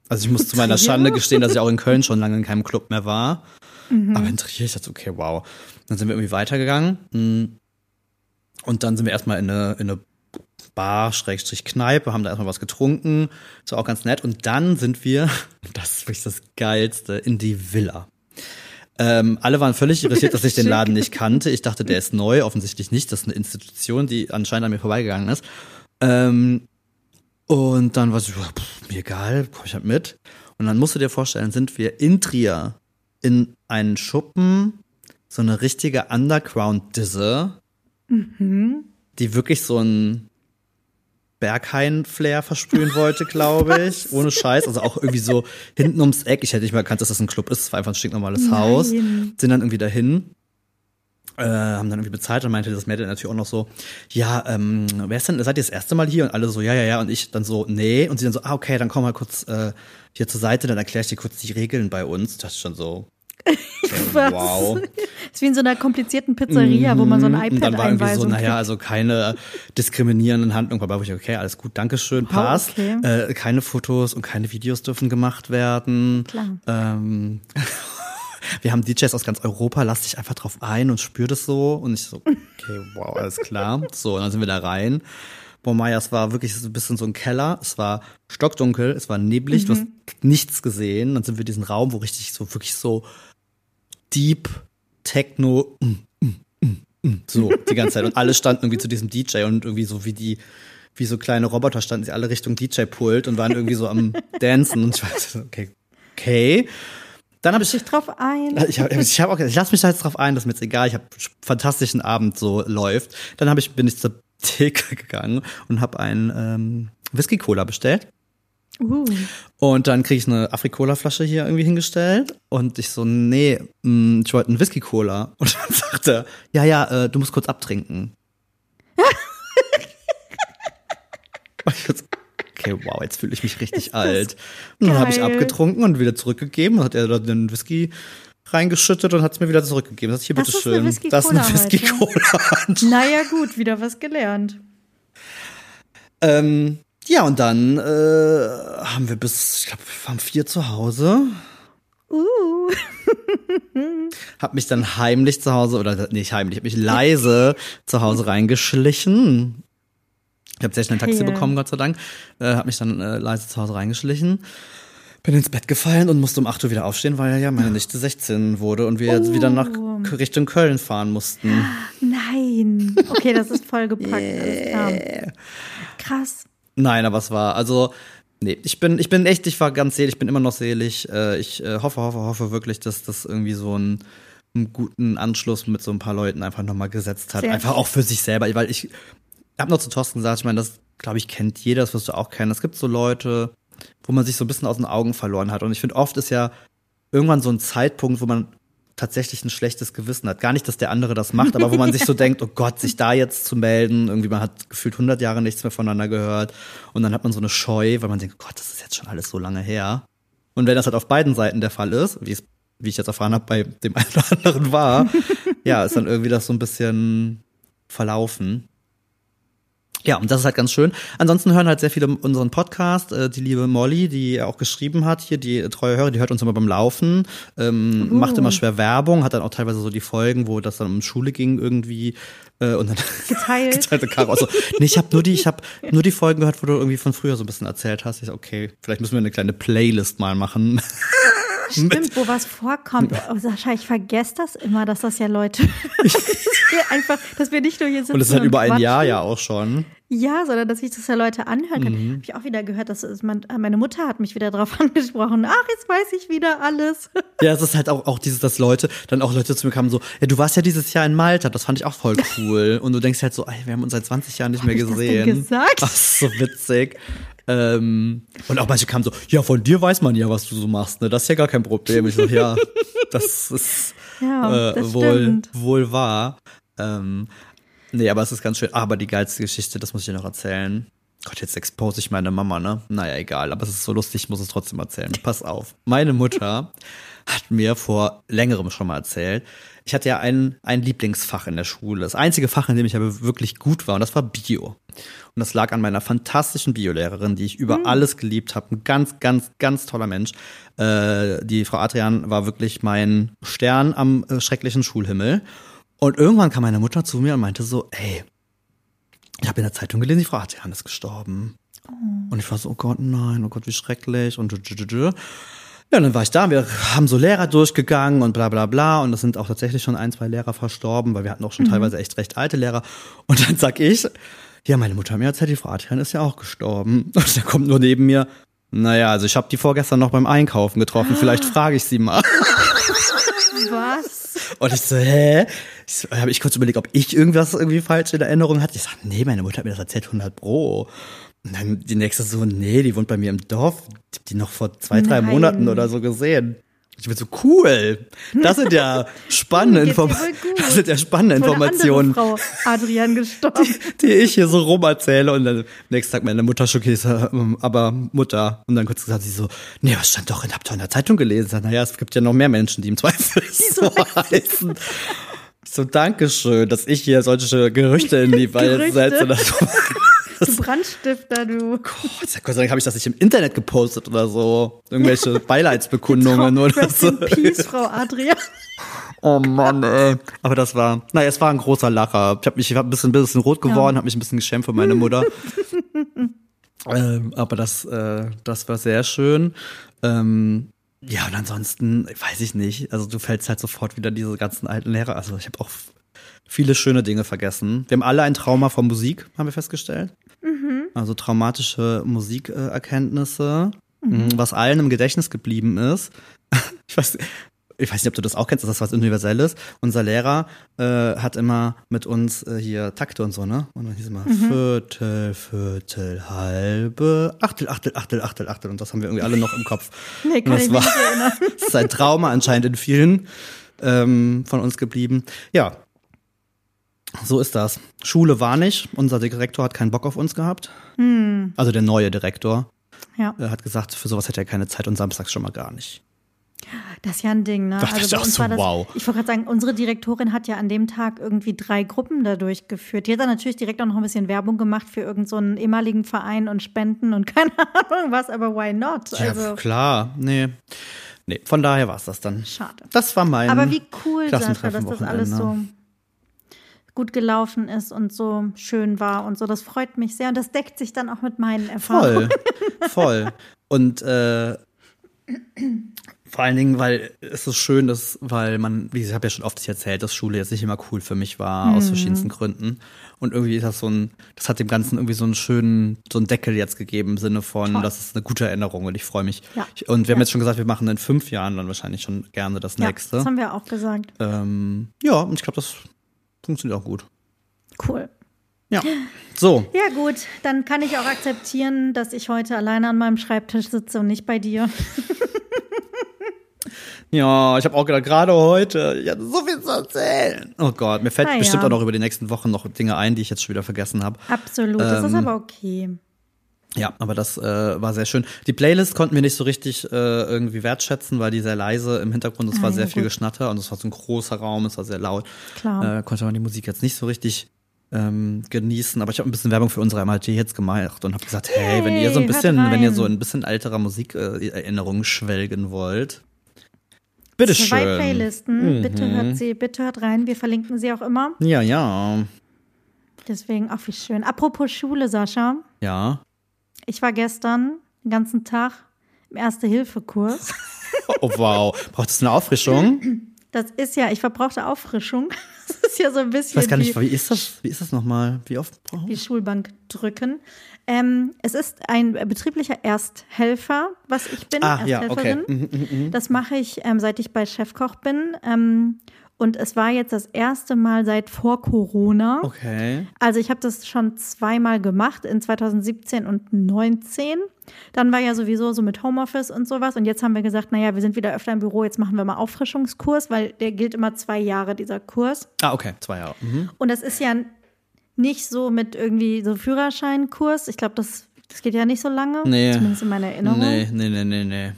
S2: Also ich muss zu meiner? Schande gestehen, dass ich auch in Köln schon lange in keinem Club mehr war. Aber in Trier, ich dachte, okay, wow. Dann sind wir irgendwie weitergegangen. mm, Und dann sind wir erstmal in eine, in eine Bar, Schrägstrich Kneipe, haben da erstmal was getrunken. Das war auch ganz nett. Und dann sind wir, (laughs) das ist wirklich das Geilste, in die Villa. Ähm, alle waren völlig irritiert, dass ich den. Laden nicht kannte. Ich dachte, der ist neu, offensichtlich nicht. Das ist eine Institution, die anscheinend an mir vorbeigegangen ist. Ähm, und dann war so, pff, mir egal, komm ich halt mit. Und dann musst du dir vorstellen, sind wir in Trier in einen Schuppen, so eine richtige Underground-Disse, die wirklich so ein Berghain-Flair versprühen wollte, glaube (laughs) ich. Ohne Scheiß. Also auch irgendwie so hinten ums Eck. Ich hätte nicht mal erkannt, dass das ein Club ist. Es war einfach ein stinknormales
S1: Nein.
S2: Haus. Sind dann irgendwie dahin. Äh, haben dann irgendwie bezahlt und meinte das Mädel natürlich auch noch so, ja, ähm, wer ist denn, seid ihr das erste Mal hier? Und alle so, ja, ja, ja. Und ich dann so, nee. Und sie dann so, ah, okay, dann komm mal kurz äh, hier zur Seite, dann erkläre ich dir kurz die Regeln bei uns. Das ist schon so? (laughs) wow.
S1: ist wie in so einer komplizierten Pizzeria, wo man so ein
S2: Mhm. Und dann
S1: iPad
S2: war irgendwie so, naja, also keine diskriminierenden Handlungen, aber ich, okay, alles gut, Dankeschön, passt.
S1: okay.
S2: Äh, keine Fotos und keine Videos dürfen gemacht werden.
S1: Klar.
S2: Ähm, (laughs) wir haben DJs aus ganz Europa, lass dich einfach drauf ein und spür das so. Und ich so, okay, (laughs) wow, alles klar. So, und dann sind wir da rein. Boah, Maya, es war wirklich so ein bisschen so ein Keller. Es war stockdunkel, es war neblig, du hast nichts gesehen. Dann sind wir in diesen Raum, wo richtig so, wirklich so deep Techno mm, mm, mm, so die ganze Zeit. Und alle standen irgendwie zu diesem DJ und irgendwie so wie die, wie so kleine Roboter standen sie alle Richtung DJ-Pult und waren irgendwie so am (laughs) Dancen. Und ich war so, okay, okay. Dann habe ich
S1: dich drauf ein.
S2: Ich, hab, ich, hab auch, ich lass mich da jetzt drauf ein, das ist mir jetzt egal. Ich habe fantastischen Abend so läuft. Dann habe ich bin ich zur Theke gegangen und habe einen ähm, Whisky Cola bestellt. Uh. Und dann kriege ich eine Afrikola-Flasche hier irgendwie hingestellt und ich so, nee, mh, mm, ich wollte einen Whisky-Cola. (laughs) Und dann sagte er, ja, ja, äh, du musst kurz abtrinken. (laughs) okay, wow, jetzt fühle ich mich richtig alt. Und dann habe ich abgetrunken und wieder zurückgegeben. Dann hat er da den Whisky reingeschüttet und hat es mir wieder zurückgegeben. Das ist hier, bitteschön. Das ist eine Whisky-Cola.
S1: Naja, gut, wieder was gelernt.
S2: Ähm, ja, und dann äh, haben wir bis, ich glaube, wir waren vier zu Hause. Uh. (laughs) hab mich dann heimlich zu Hause, oder nicht heimlich, hab mich leise zu Hause reingeschlichen. Ich habe sehr schnell ein Taxi yeah. bekommen, Gott sei Dank. Äh, hab mich dann äh, leise zu Hause reingeschlichen. Bin ins Bett gefallen und musste um 8 Uhr wieder aufstehen, weil ja meine Nichte 16 wurde und wir oh. jetzt wieder nach oh. Richtung Köln fahren mussten.
S1: Nein. Okay, das ist vollgepackt. (laughs) Yeah. Krass.
S2: Nein, aber es war, also, nee, ich bin, ich bin echt, ich war ganz selig, ich bin immer noch selig. Äh, ich äh, hoffe, hoffe, hoffe wirklich, dass das irgendwie so ein einen guten Anschluss mit so ein paar Leuten einfach nochmal gesetzt hat. Sehr einfach auch für sich selber, weil ich habe noch zu Thorsten gesagt, ich meine, das glaube ich kennt jeder, das wirst du auch kennen. Es gibt so Leute, wo man sich so ein bisschen aus den Augen verloren hat und ich finde oft ist ja irgendwann so ein Zeitpunkt, wo man tatsächlich ein schlechtes Gewissen hat. Gar nicht, dass der andere das macht, aber wo man sich so (laughs) denkt, oh Gott, sich da jetzt zu melden, irgendwie man hat gefühlt 100 Jahre nichts mehr voneinander gehört und dann hat man so eine Scheu, weil man denkt, oh Gott, das ist jetzt schon alles so lange her. Und wenn das halt auf beiden Seiten der Fall ist, wie es, wie ich jetzt erfahren habe, bei dem einen oder anderen war, (laughs) ja, ist dann irgendwie das so ein bisschen verlaufen. Ja, und das ist halt ganz schön. Ansonsten hören halt sehr viele unseren Podcast. Äh, die liebe Molly, die auch geschrieben hat, hier die treue Hörer, die hört uns immer beim Laufen, ähm, uh. macht immer schwer Werbung, hat dann auch teilweise so die Folgen, wo das dann um Schule ging irgendwie äh, und dann
S1: geteilt. (laughs) geteilte
S2: Caro so, nee, ich habe nur die, ich habe nur die Folgen gehört, wo du irgendwie von früher so ein bisschen erzählt hast. Ich so, okay, vielleicht müssen wir eine kleine Playlist mal machen. (laughs)
S1: Stimmt, wo was vorkommt. Oh, Sascha, ich vergesse das immer, dass das ja Leute (laughs) (laughs) einfach, dass wir nicht nur hier sitzen.
S2: Und das ist halt über ein Jahr ja auch schon.
S1: Ja, sondern dass ich das ja Leute anhören kann. Mhm. Habe ich auch wieder gehört, dass man, meine Mutter hat mich wieder darauf (laughs) angesprochen. Ach, jetzt weiß ich wieder alles.
S2: Ja, es ist halt auch, auch dieses, dass Leute, dann auch Leute zu mir kamen so, ja, du warst ja dieses Jahr in Malta, das fand ich auch voll cool. Und du denkst halt so, ey, wir haben uns seit 20 Jahren nicht Hab mehr gesehen.
S1: Das denn gesagt?
S2: Ach, so witzig. Ähm, und auch manche kamen so, ja, von dir weiß man ja, was du so machst, ne? Das ist ja gar kein Problem. Ich so, ja, (laughs) das ist ja, das äh, wohl, wohl wahr. Ähm, nee, aber es ist ganz schön. Aber die geilste Geschichte, das muss ich dir noch erzählen. Gott, jetzt expose ich meine Mama, ne? Naja, egal, aber es ist so lustig, ich muss es trotzdem erzählen. Pass auf. Meine Mutter hat mir vor längerem schon mal erzählt, ich hatte ja ein, ein Lieblingsfach in der Schule. Das einzige Fach, in dem ich aber wirklich gut war, und das war Bio. Und das lag an meiner fantastischen Biolehrerin, die ich über mhm. alles geliebt habe. Ein ganz, ganz, ganz toller Mensch. Äh, die Frau Adrian war wirklich mein Stern am äh, schrecklichen Schulhimmel. Und irgendwann kam meine Mutter zu mir und meinte so, ey, ich habe in der Zeitung gelesen, die Frau Adrian ist gestorben. Oh. Und ich war so, oh Gott, nein, oh Gott, wie schrecklich. Und ja, dann war ich da, wir haben so Lehrer durchgegangen und bla bla bla und es sind auch tatsächlich schon ein, zwei Lehrer verstorben, weil wir hatten auch schon mhm. teilweise echt recht alte Lehrer. Und dann sag ich, ja, meine Mutter hat mir erzählt, die Frau Adrian ist ja auch gestorben. (laughs) Und dann kommt nur neben mir, naja, also ich habe die vorgestern noch beim Einkaufen getroffen, vielleicht (gasps) frage ich sie mal.
S1: Was?
S2: Und ich so, hä? Ich habe ich kurz überlegt, ob ich irgendwas irgendwie falsch in Erinnerung hatte. Ich sag, nee, meine Mutter hat mir das erzählt, 100 Pro. Und dann die nächste so, nee, die wohnt bei mir im Dorf. Ich hab die noch vor zwei, drei Nein. Monaten oder so gesehen. Ich bin so cool. Das sind ja (laughs) spannende Informationen. Das sind ja spannende Informationen.
S1: Frau Adrian gestorben.
S2: Die, die, ich hier so rum erzähle und dann nächsten Tag meine Mutter schockiert, aber Mutter. Und dann kurz gesagt, sie so, nee, was stand doch in, habt ihr in der Zeitung gelesen? Naja, es gibt ja noch mehr Menschen, die im Zweifel so heißen. So, Dankeschön, dass ich hier solche Gerüchte in die (laughs) Welt setze.
S1: Du Brandstifter, du.
S2: Gott, Gott sei Dank habe ich das nicht im Internet gepostet oder so. Irgendwelche (laughs) Beileidsbekundungen oder so.
S1: Peace, Frau Adria.
S2: Oh Mann, ey. Aber das war, naja, es war ein großer Lacher. Ich habe mich ich hab ein bisschen, ein bisschen rot geworden, ja. habe mich ein bisschen geschämt für meine Mutter. (laughs) ähm, aber das, äh, das war sehr schön. Ähm, ja, und ansonsten, weiß ich nicht. Also du fällst halt sofort wieder diese ganzen alten Lehrer. Also ich habe auch viele schöne Dinge vergessen. Wir haben alle ein Trauma von Musik, haben wir festgestellt. Also traumatische Musikerkenntnisse, mhm. was allen im Gedächtnis geblieben ist. (laughs) ich weiß, ich weiß nicht, ob du das auch kennst, das ist was Universelles. Unser Lehrer äh, hat immer mit uns äh, hier Takte und so, ne? Und dann hieß immer mhm. Viertel, Viertel, halbe, Achtel, Achtel, Achtel, Achtel, Achtel. Und das haben wir irgendwie alle noch im Kopf. (laughs)
S1: nee, kann
S2: und das
S1: ich
S2: war,
S1: nicht (laughs) erinnern.
S2: das ist ein Trauma anscheinend in vielen ähm, von uns geblieben. Ja. So ist das. Schule war nicht. Unser Direktor hat keinen Bock auf uns gehabt.
S1: Hm.
S2: Also der neue Direktor.
S1: Ja,
S2: Er hat gesagt, für sowas hätte er keine Zeit und samstags schon mal gar nicht.
S1: das ist ja ein Ding, ne?
S2: Dachte ich
S1: bei
S2: auch so,
S1: das,
S2: wow.
S1: Ich wollte gerade sagen, unsere Direktorin hat ja an dem Tag irgendwie drei Gruppen da durchgeführt. Die hat dann natürlich direkt auch noch ein bisschen Werbung gemacht für irgendeinen so einen ehemaligen Verein und Spenden und (laughs) keine Ahnung was, aber why not?
S2: Ja,
S1: Also,
S2: klar. Nee. Nee, von daher war es das dann.
S1: schade.
S2: Das war mein.
S1: Aber wie cool, Sascha, dass das alles so
S2: Wochenende.
S1: Gut gelaufen ist und so schön war und so. Das freut mich sehr und das deckt sich dann auch mit meinen Erfahrungen.
S2: Voll, (laughs) voll. Und äh, vor allen Dingen, weil es so schön ist, weil man, wie ich habe ja schon oft erzählt, dass Schule jetzt nicht immer cool für mich war, aus verschiedensten Gründen. Und irgendwie ist das so ein, das hat dem Ganzen irgendwie so einen schönen, so einen Deckel jetzt gegeben im Sinne von,
S1: Toll.
S2: das ist eine gute Erinnerung und ich freue mich.
S1: Ja.
S2: Und wir haben
S1: Ja.
S2: jetzt schon gesagt, wir machen in fünf Jahren dann wahrscheinlich schon gerne das
S1: Ja,
S2: nächste.
S1: das haben wir auch gesagt.
S2: ähm, ja, und ich glaube, das funktioniert auch gut.
S1: Cool.
S2: Ja. So,
S1: Ja, gut, dann kann ich auch akzeptieren, dass ich heute alleine an meinem Schreibtisch sitze und nicht bei dir. (laughs)
S2: Ja, ich habe auch gedacht, gerade heute, ich hatte so viel zu erzählen. Oh Gott, mir fällt
S1: Na ja.
S2: bestimmt auch noch über die nächsten Wochen noch Dinge ein, die ich jetzt schon wieder vergessen habe.
S1: Absolut, das ist
S2: Ähm,
S1: aber okay.
S2: Ja, aber das äh, war sehr schön. Die Playlist konnten wir nicht so richtig äh, irgendwie wertschätzen, weil die sehr leise im Hintergrund, es
S1: Ah,
S2: war
S1: ja,
S2: sehr viel
S1: gut.
S2: Geschnatter und es war so ein großer Raum, es war sehr laut.
S1: Klar.
S2: Äh, konnte man die Musik jetzt nicht so richtig ähm, genießen, aber ich habe ein bisschen Werbung für unsere jetzt gemacht und habe gesagt, hey, wenn ihr so ein
S1: Hey,
S2: bisschen, wenn ihr so ein bisschen alterer Musikerinnerungen schwelgen wollt, bitteschön.
S1: Zwei Playlisten,
S2: Mhm.
S1: bitte hört sie, bitte hört rein. Wir verlinken sie auch immer.
S2: Ja, ja,
S1: Deswegen, ach wie schön. Apropos Schule, Sascha.
S2: ja.
S1: Ich war gestern den ganzen Tag im Erste-Hilfe-Kurs. (laughs)
S2: Oh wow, braucht es eine Auffrischung?
S1: Das ist ja, ich verbrauchte Auffrischung. (laughs) Das ist ja so ein bisschen
S2: Ich weiß gar nicht,
S1: wie,
S2: wie ist das? Wie ist das nochmal? Wie oft braucht
S1: wie Schulbank drücken. Ähm, es ist ein betrieblicher Ersthelfer, was ich bin,
S2: Ah, ja, okay.
S1: Ersthelferin.
S2: Mhm, mhm, mhm.
S1: Das mache ich, ähm, seit ich bei Chefkoch bin. Ähm, und es war jetzt das erste Mal seit vor Corona.
S2: Okay.
S1: Also ich habe das schon zweimal gemacht, in 2017 und 2019. Dann war ja sowieso so mit Homeoffice und sowas. Und jetzt haben wir gesagt, naja, wir sind wieder öfter im Büro, jetzt machen wir mal Auffrischungskurs, weil der gilt immer zwei Jahre, dieser Kurs.
S2: Ah, okay, zwei Jahre. Mhm.
S1: Und das ist ja nicht so mit irgendwie so Führerscheinkurs. Ich glaube, das, das geht ja nicht so lange.
S2: Nee.
S1: Zumindest in meiner Erinnerung.
S2: Nee, nee, nee, nee, nee.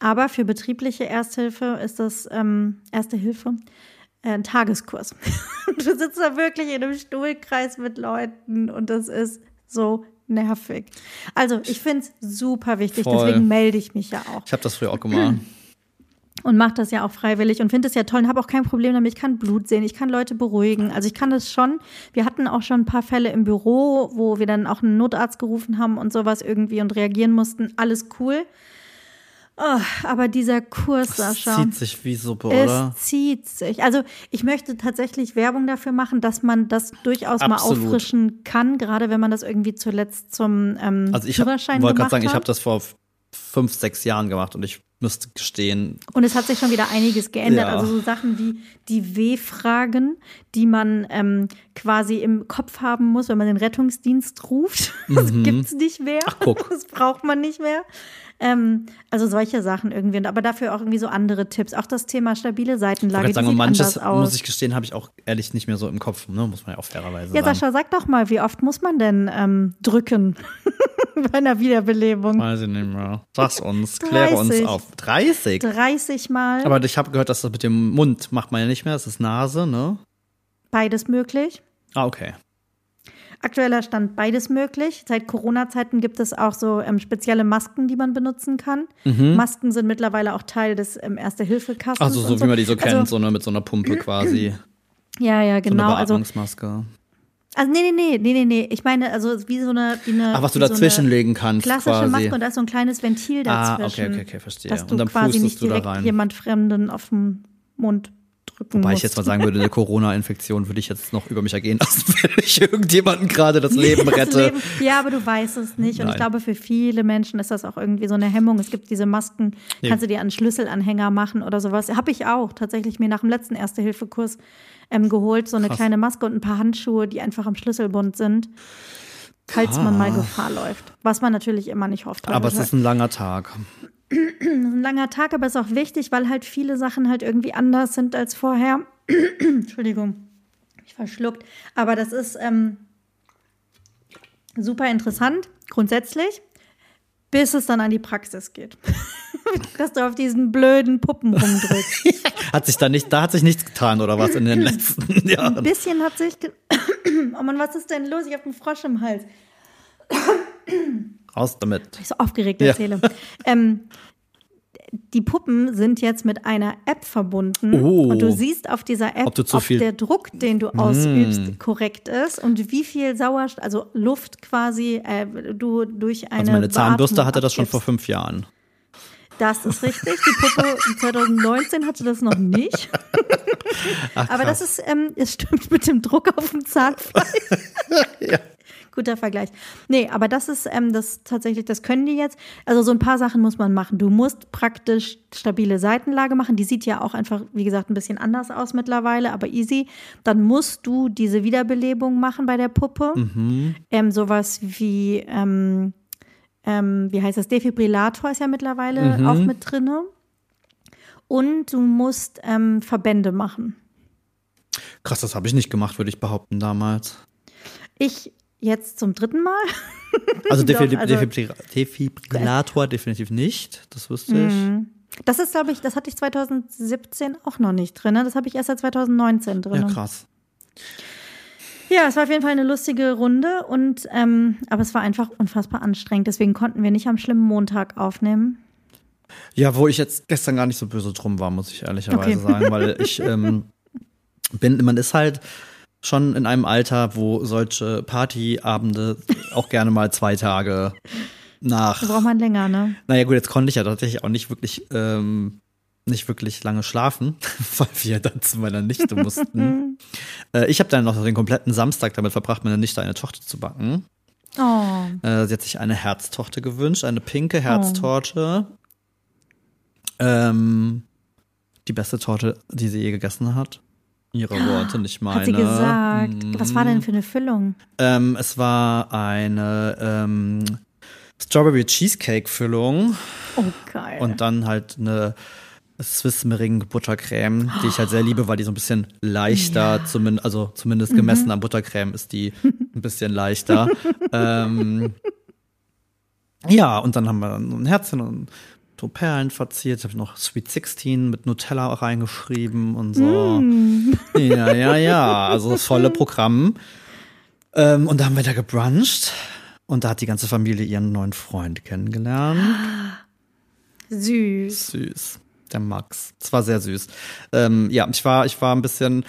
S1: Aber für betriebliche Ersthilfe ist das ähm, Erste Hilfe äh, ein Tageskurs. (laughs) du sitzt da wirklich in einem Stuhlkreis mit Leuten und das ist so nervig. Also ich finde es super wichtig,
S2: Voll.
S1: deswegen melde ich mich ja auch
S2: Ich habe das früher auch gemacht. (clears throat)
S1: und mache das ja auch freiwillig und finde es ja toll und habe auch kein Problem damit. Ich kann Blut sehen, ich kann Leute beruhigen. Also ich kann das schon. Wir hatten auch schon ein paar Fälle im Büro, wo wir dann auch einen Notarzt gerufen haben und sowas irgendwie und reagieren mussten. Alles cool. Oh, aber dieser Kurs,
S2: Das
S1: Sascha.
S2: zieht sich wie Suppe, oder?
S1: Es zieht sich. Also ich möchte tatsächlich Werbung dafür machen, dass man das durchaus
S2: Absolut.
S1: mal auffrischen kann, gerade wenn man das irgendwie zuletzt zum ähm,
S2: Also ich hab-
S1: Führerschein
S2: wollte
S1: gemacht
S2: gerade sagen, ich
S1: hat.
S2: habe das vor fünf, sechs Jahren gemacht und ich müsste gestehen,
S1: Und es hat sich schon wieder einiges geändert.
S2: Ja.
S1: Also so Sachen wie die W-Fragen, die man ähm, quasi im Kopf haben muss, wenn man den Rettungsdienst ruft. (laughs) Das gibt's nicht mehr.
S2: Mhm. Ach, guck.
S1: Das braucht man nicht mehr. Ähm, also solche Sachen irgendwie. Aber dafür auch irgendwie so andere Tipps. Auch das Thema stabile
S2: ich
S1: Seitenlage, die
S2: sagen, und manches, muss ich gestehen, habe ich auch ehrlich nicht mehr so im Kopf, ne? muss man ja auch fairerweise
S1: ja,
S2: sagen.
S1: Sascha, sag doch mal, wie oft muss man denn ähm, drücken (laughs) bei einer Wiederbelebung?
S2: Weiß ich nicht mehr. Sag's uns, kläre uns
S1: 30.
S2: auf. 30?
S1: 30 Mal,
S2: Aber ich habe gehört, dass das mit dem Mund macht man ja nicht mehr, das ist Nase, ne?
S1: beides möglich.
S2: Ah, okay.
S1: Aktueller Stand beides möglich. Seit Corona-Zeiten gibt es auch so ähm, spezielle Masken, die man benutzen kann. Masken sind mittlerweile auch Teil des ähm, Erste-Hilfe-Kastens.
S2: Also so
S1: und
S2: wie man die so kennt,
S1: Also,
S2: so ne, mit so einer Pumpe (clears throat) quasi.
S1: ja, ja,
S2: So eine
S1: genau. also,
S2: Beatmungsmaske.
S1: also nee, nee, nee, nee, nee. Ich meine, also wie so eine, wie eine
S2: Ach, was du
S1: wie so
S2: kannst
S1: klassische
S2: quasi.
S1: Maske und da ist so ein kleines Ventil
S2: Ah,
S1: dazwischen.
S2: okay, okay, okay, verstehe.
S1: Dass du
S2: Und dann
S1: quasi nicht
S2: du da
S1: direkt
S2: rein.
S1: jemand Fremden auf den Mund drücken
S2: Wobei
S1: musst.
S2: ich jetzt mal sagen würde, eine (laughs) Corona-Infektion würde ich jetzt noch über mich ergehen lassen, (laughs) wenn ich irgendjemanden gerade das Leben
S1: Das
S2: rette.
S1: Leben- Ja, aber du weißt es nicht. Und
S2: Nein.
S1: ich glaube, für viele Menschen ist das auch irgendwie so eine Hemmung. Es gibt diese Masken,
S2: Nee.
S1: kannst du dir an Schlüsselanhänger machen oder sowas. Habe ich auch tatsächlich mir nach dem letzten Erste-Hilfe-Kurs ähm, geholt. So eine
S2: Krass.
S1: kleine Maske und ein paar Handschuhe, die einfach am Schlüsselbund sind. Falls man mal. Gefahr läuft. Was man natürlich immer nicht hofft.
S2: Aber es ist ein langer Tag.
S1: Ein langer Tag, aber es ist auch wichtig, weil halt viele Sachen halt irgendwie anders sind als vorher. (clears throat) Entschuldigung, ich verschluckt. Aber das ist ähm, super interessant, grundsätzlich, bis es dann an die Praxis geht. (laughs) Dass du auf diesen blöden Puppen rumdrückst. (laughs)
S2: Hat sich da nicht, da hat sich nichts getan oder was in den (clears throat) letzten
S1: Ein
S2: Jahren?
S1: bisschen hat sich. (clears throat) Oh Mann, was ist denn los? Ich habe einen Frosch im Hals.
S2: Raus damit.
S1: ich so aufgeregt
S2: Ja.
S1: erzähle. Ähm, die Puppen sind jetzt mit einer App verbunden
S2: Oh.
S1: und du siehst auf dieser App,
S2: Ob viel-
S1: der Druck, den du ausübst, korrekt ist und wie viel Sauerstoff, also Luft quasi, äh, du durch eine
S2: Also meine Zahnbürste
S1: Beatmung
S2: hatte das schon
S1: abgibst.
S2: vor fünf Jahren.
S1: Das ist richtig. Die Puppe (laughs) 2019 hatte das noch nicht.
S2: Ach,
S1: Aber das ist, ähm, es stimmt mit dem Druck auf dem Zahnfleisch. (laughs)
S2: Ja.
S1: Guter Vergleich. Nee, aber das ist ähm, das tatsächlich, das können die jetzt. Also so ein paar Sachen muss man machen. Du musst praktisch stabile Seitenlage machen. Die sieht ja auch einfach, wie gesagt, ein bisschen anders aus mittlerweile, aber easy. Dann musst du diese Wiederbelebung machen bei der Puppe. Ähm, sowas wie, ähm, ähm, wie heißt das, Defibrillator ist ja mittlerweile auch mit drinne. Und du musst ähm, Verbände machen.
S2: Krass, das habe ich nicht gemacht, würde ich behaupten damals.
S1: Ich jetzt zum dritten Mal. (laughs)
S2: Also,
S1: Doch,
S2: Defibri
S1: also-
S2: Defibri Defibrillator definitiv nicht, das wüsste ich.
S1: Das ist, glaube ich, das hatte ich 2017 auch noch nicht drin. Ne? Das habe ich erst seit 2019 drin.
S2: Ja, krass.
S1: Ja, es war auf jeden Fall eine lustige Runde und ähm, aber es war einfach unfassbar anstrengend. Deswegen konnten wir nicht am schlimmen Montag aufnehmen.
S2: Ja, wo ich jetzt gestern gar nicht so böse drum war, muss ich ehrlicherweise
S1: Okay.
S2: sagen, weil ich (laughs) ähm, bin, man ist halt schon in einem Alter, wo solche Partyabende auch gerne mal zwei Tage nach.
S1: Da braucht man länger, ne?
S2: Naja, gut, jetzt konnte ich ja tatsächlich auch nicht wirklich, ähm, nicht wirklich lange schlafen, (laughs) weil wir dann zu meiner Nichte mussten. (laughs) äh, ich habe dann noch den kompletten Samstag damit verbracht, meiner Nichte eine Torte zu backen.
S1: Oh,
S2: Äh, sie hat sich eine Herztorte gewünscht, eine pinke Herztorte. Ähm, die beste Torte, die sie je gegessen hat. Ihre Worte, nicht meine.
S1: hat sie gesagt.
S2: Mhm.
S1: Was war denn für eine Füllung?
S2: Ähm, es war eine ähm, Strawberry Cheesecake Füllung
S1: Oh, geil.
S2: und dann halt eine Swiss Meringue Buttercreme, die ich halt sehr liebe, weil die so ein bisschen leichter, zumindest, also zumindest gemessen an Buttercreme ist die ein bisschen leichter. (laughs) ähm, ja, und dann haben wir ein Herzchen und so Perlen verziert. Ich habe noch Sweet 16 mit Nutella reingeschrieben und so. Ja, ja, ja. Also das volle Programm. Ähm, und da haben wir da gebruncht. Und da hat die ganze Familie ihren neuen Freund kennengelernt.
S1: Süß.
S2: Süß. Der Max. Es war sehr süß. Ähm, ja, ich war, ich war ein bisschen,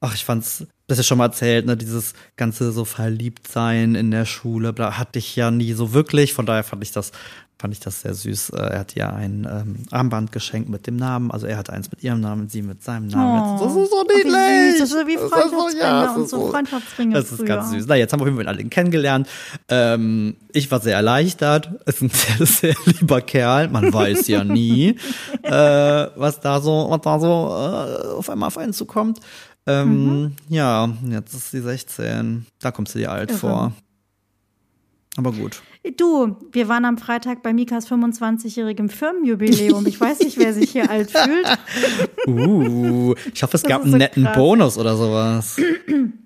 S2: ach, ich fand's, das ist schon mal erzählt, ne, dieses ganze so verliebt sein in der Schule, da hatte ich ja nie so wirklich, von daher fand ich das, fand ich das sehr süß. Äh, Er hat ihr ein ähm, Armband geschenkt mit dem Namen, also er hat eins mit ihrem Namen, sie mit seinem Namen.
S1: Oh.
S2: das ist so
S1: wie
S2: niedlich.
S1: süß. Das ist wie Freundschaftsringe
S2: ja, das
S1: und
S2: ist
S1: so Freundschaftsringe
S2: Das ist
S1: früher.
S2: ganz süß. Na, jetzt haben wir auf jeden Fall alle kennengelernt. Ähm, ich war sehr erleichtert. Ist ein (laughs) sehr, sehr lieber Kerl. Man weiß ja nie, (laughs) äh, was da so, was da so äh, auf einmal auf einen zukommt. Ähm,
S1: Mhm.
S2: Ja, jetzt ist sie 16. Da kommt sie dir alt
S1: Irre.
S2: vor. Aber gut.
S1: Du, wir waren am Freitag bei Mikas 25-jährigem Firmenjubiläum. Ich weiß nicht, wer sich hier (laughs) alt fühlt.
S2: Uh, ich hoffe, es
S1: Das
S2: gab einen
S1: so
S2: netten
S1: krass.
S2: Bonus oder sowas. (clears throat)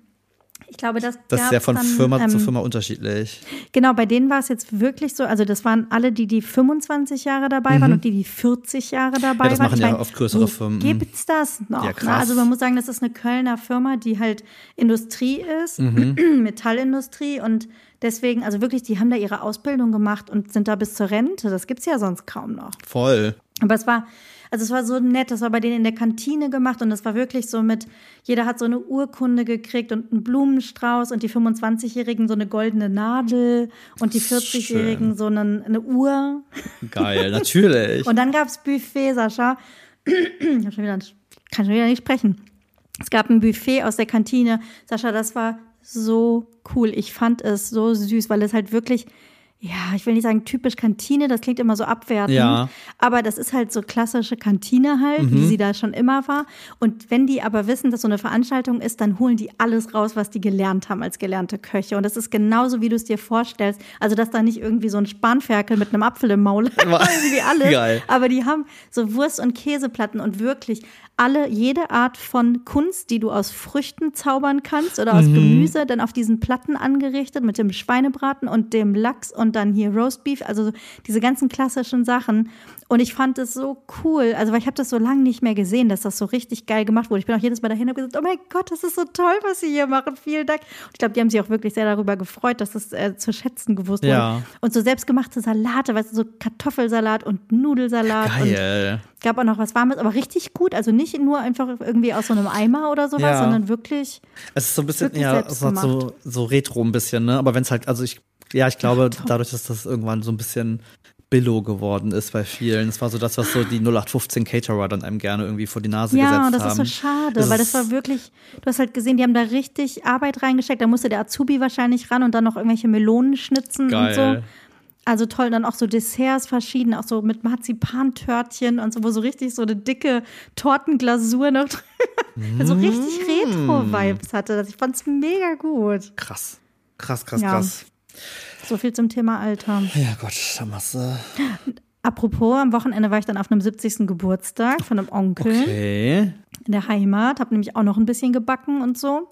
S1: Glaube, das,
S2: Das ist ja von
S1: dann,
S2: Firma zu
S1: ähm,
S2: Firma unterschiedlich.
S1: Genau, bei denen war es jetzt wirklich so, also das waren alle, die die 25 Jahre dabei waren und die die 40 Jahre dabei
S2: Mhm. Ja, das
S1: waren.
S2: machen
S1: Ich
S2: ja
S1: mein,
S2: oft größere Firmen.
S1: Gibt's das noch?
S2: Ja,
S1: ne?
S2: krass.
S1: Also man muss sagen, das ist eine Kölner Firma, die halt Industrie ist,
S2: Mhm. (clears throat)
S1: Metallindustrie und deswegen, also wirklich, die haben da ihre Ausbildung gemacht und sind da bis zur Rente. Das gibt's ja sonst kaum noch.
S2: Voll.
S1: Aber es war, also es war so nett, das war bei denen in der Kantine gemacht und es war wirklich so mit, jeder hat so eine Urkunde gekriegt und einen Blumenstrauß und die 25-Jährigen so eine goldene Nadel und die
S2: Das ist
S1: 40-Jährigen so einen, eine Uhr.
S2: Geil, natürlich. (laughs)
S1: Und dann gab's Buffet, Sascha. (clears throat) Ich habe schon wieder kann schon wieder nicht sprechen. Es gab ein Buffet aus der Kantine. Sascha, das war so cool. Ich fand es so süß, weil es halt wirklich ja, ich will nicht sagen typisch Kantine, das klingt immer so abwertend. Ja. Aber das ist halt so klassische Kantine halt, mhm. wie sie da schon immer war. Und wenn die aber wissen, dass so eine Veranstaltung ist, dann holen die alles raus, was die gelernt haben als gelernte Köche. Und das ist genauso, wie du es dir vorstellst. Also, dass da nicht irgendwie so ein Spanferkel mit einem Apfel im Maul (laughs) (laughs) wie alle. Geil. Aber die haben so Wurst- und Käseplatten und wirklich alle, jede Art von Kunst, die du aus Früchten zaubern kannst oder aus mhm. Gemüse, dann auf diesen Platten angerichtet mit dem Schweinebraten und dem Lachs und dann hier Roastbeef, also diese ganzen klassischen Sachen. Und ich fand es so cool, also weil ich habe das so lange nicht mehr gesehen, dass das so richtig geil gemacht wurde. Ich bin auch jedes Mal dahin und gesagt, oh mein Gott, das ist so toll, was Sie hier machen. Vielen Dank. Und ich glaube, die haben sich auch wirklich sehr darüber gefreut, dass das äh, zu schätzen gewusst ja. wurde. Und so selbstgemachte Salate, weißt du, so Kartoffelsalat und Nudelsalat. Geil. Und gab auch noch was Warmes, aber richtig gut. Also nicht nur einfach irgendwie aus so einem Eimer oder sowas, ja. sondern wirklich.
S2: Es ist so ein bisschen, ja, es hat so, so retro ein bisschen, ne? Aber wenn es halt, also ich ja, ich glaube, dadurch, dass das irgendwann so ein bisschen Billo geworden ist bei vielen. Es war so das, was so die 0815 Caterer dann einem gerne irgendwie vor die Nase ja, gesetzt haben. Ja, das
S1: ist so schade, das weil das war wirklich, du hast halt gesehen, die haben da richtig Arbeit reingesteckt. Da musste der Azubi wahrscheinlich ran und dann noch irgendwelche Melonen schnitzen Geil. und so. Also toll, dann auch so Desserts verschieden, auch so mit Marzipantörtchen und so, wo so richtig so eine dicke Tortenglasur noch drin, mm. so richtig Retro-Vibes hatte. Ich fand es mega gut.
S2: Krass. Krass, krass, ja. krass.
S1: So viel zum Thema Alter.
S2: Ja Gott, da machst du.
S1: Apropos, am Wochenende war ich dann auf einem 70. Geburtstag von einem Onkel. Okay. In der Heimat, habe nämlich auch noch ein bisschen gebacken und so.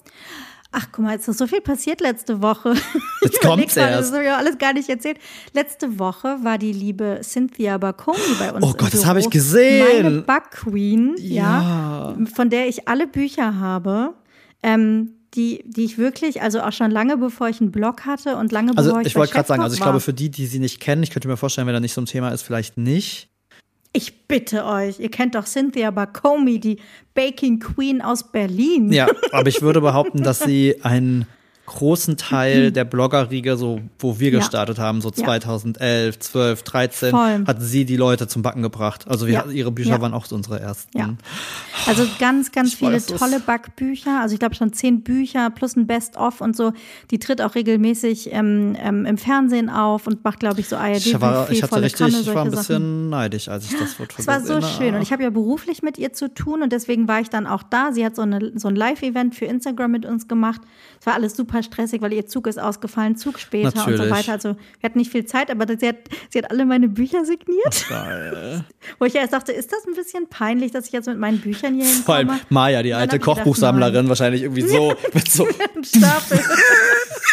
S1: Ach, guck mal, jetzt ist so viel passiert letzte Woche. (laughs)
S2: Jetzt (laughs) kommt's erst. Das
S1: habe ich alles gar nicht erzählt. Letzte Woche war die liebe Cynthia Baconi bei uns.
S2: Oh Gott, das habe ich gesehen.
S1: Meine Backqueen, ja. ja, von der ich alle Bücher habe. Ähm, die, die ich wirklich, also auch schon lange bevor ich einen Blog hatte und lange
S2: also
S1: bevor ich.
S2: Ich wollte gerade sagen, also ich war. glaube, für die, die sie nicht kennen, ich könnte mir vorstellen, wenn da nicht so ein Thema ist, vielleicht nicht.
S1: Ich bitte euch, ihr kennt doch Cynthia Bacomi, die Baking Queen aus Berlin.
S2: Ja, aber ich würde behaupten, dass sie ein großen Teil mhm. der Bloggerriege, so wo wir gestartet ja. haben, so 2011, 12, 13, Voll. hat sie die Leute zum Backen gebracht. Also wir, ja. ihre Bücher ja. waren auch so unsere ersten. Ja.
S1: Also ganz, ganz ich viele tolle Backbücher. Also ich glaube schon zehn Bücher plus ein Best-of und so. Die tritt auch regelmäßig ähm, ähm, im Fernsehen auf und macht, glaube ich, so ARD.
S2: Ich, war, ich hatte richtig, Kanne, ich war ein bisschen Sachen. neidisch, als ich das Wort
S1: Es war so schön und ich habe ja beruflich mit ihr zu tun und deswegen war ich dann auch da. Sie hat so, eine, so ein Live-Event für Instagram mit uns gemacht. Es war alles super stressig, weil ihr Zug ist ausgefallen, Zug später Natürlich. und so weiter. Also wir hatten nicht viel Zeit, aber sie hat, sie hat alle meine Bücher signiert. Geil. (laughs) Wo ich erst dachte, ist das ein bisschen peinlich, dass ich jetzt mit meinen Büchern hier hinkomme? Vor allem
S2: Maja, die alte Kochbuchsammlerin, gedacht, wahrscheinlich irgendwie so (laughs) mit so Stapel.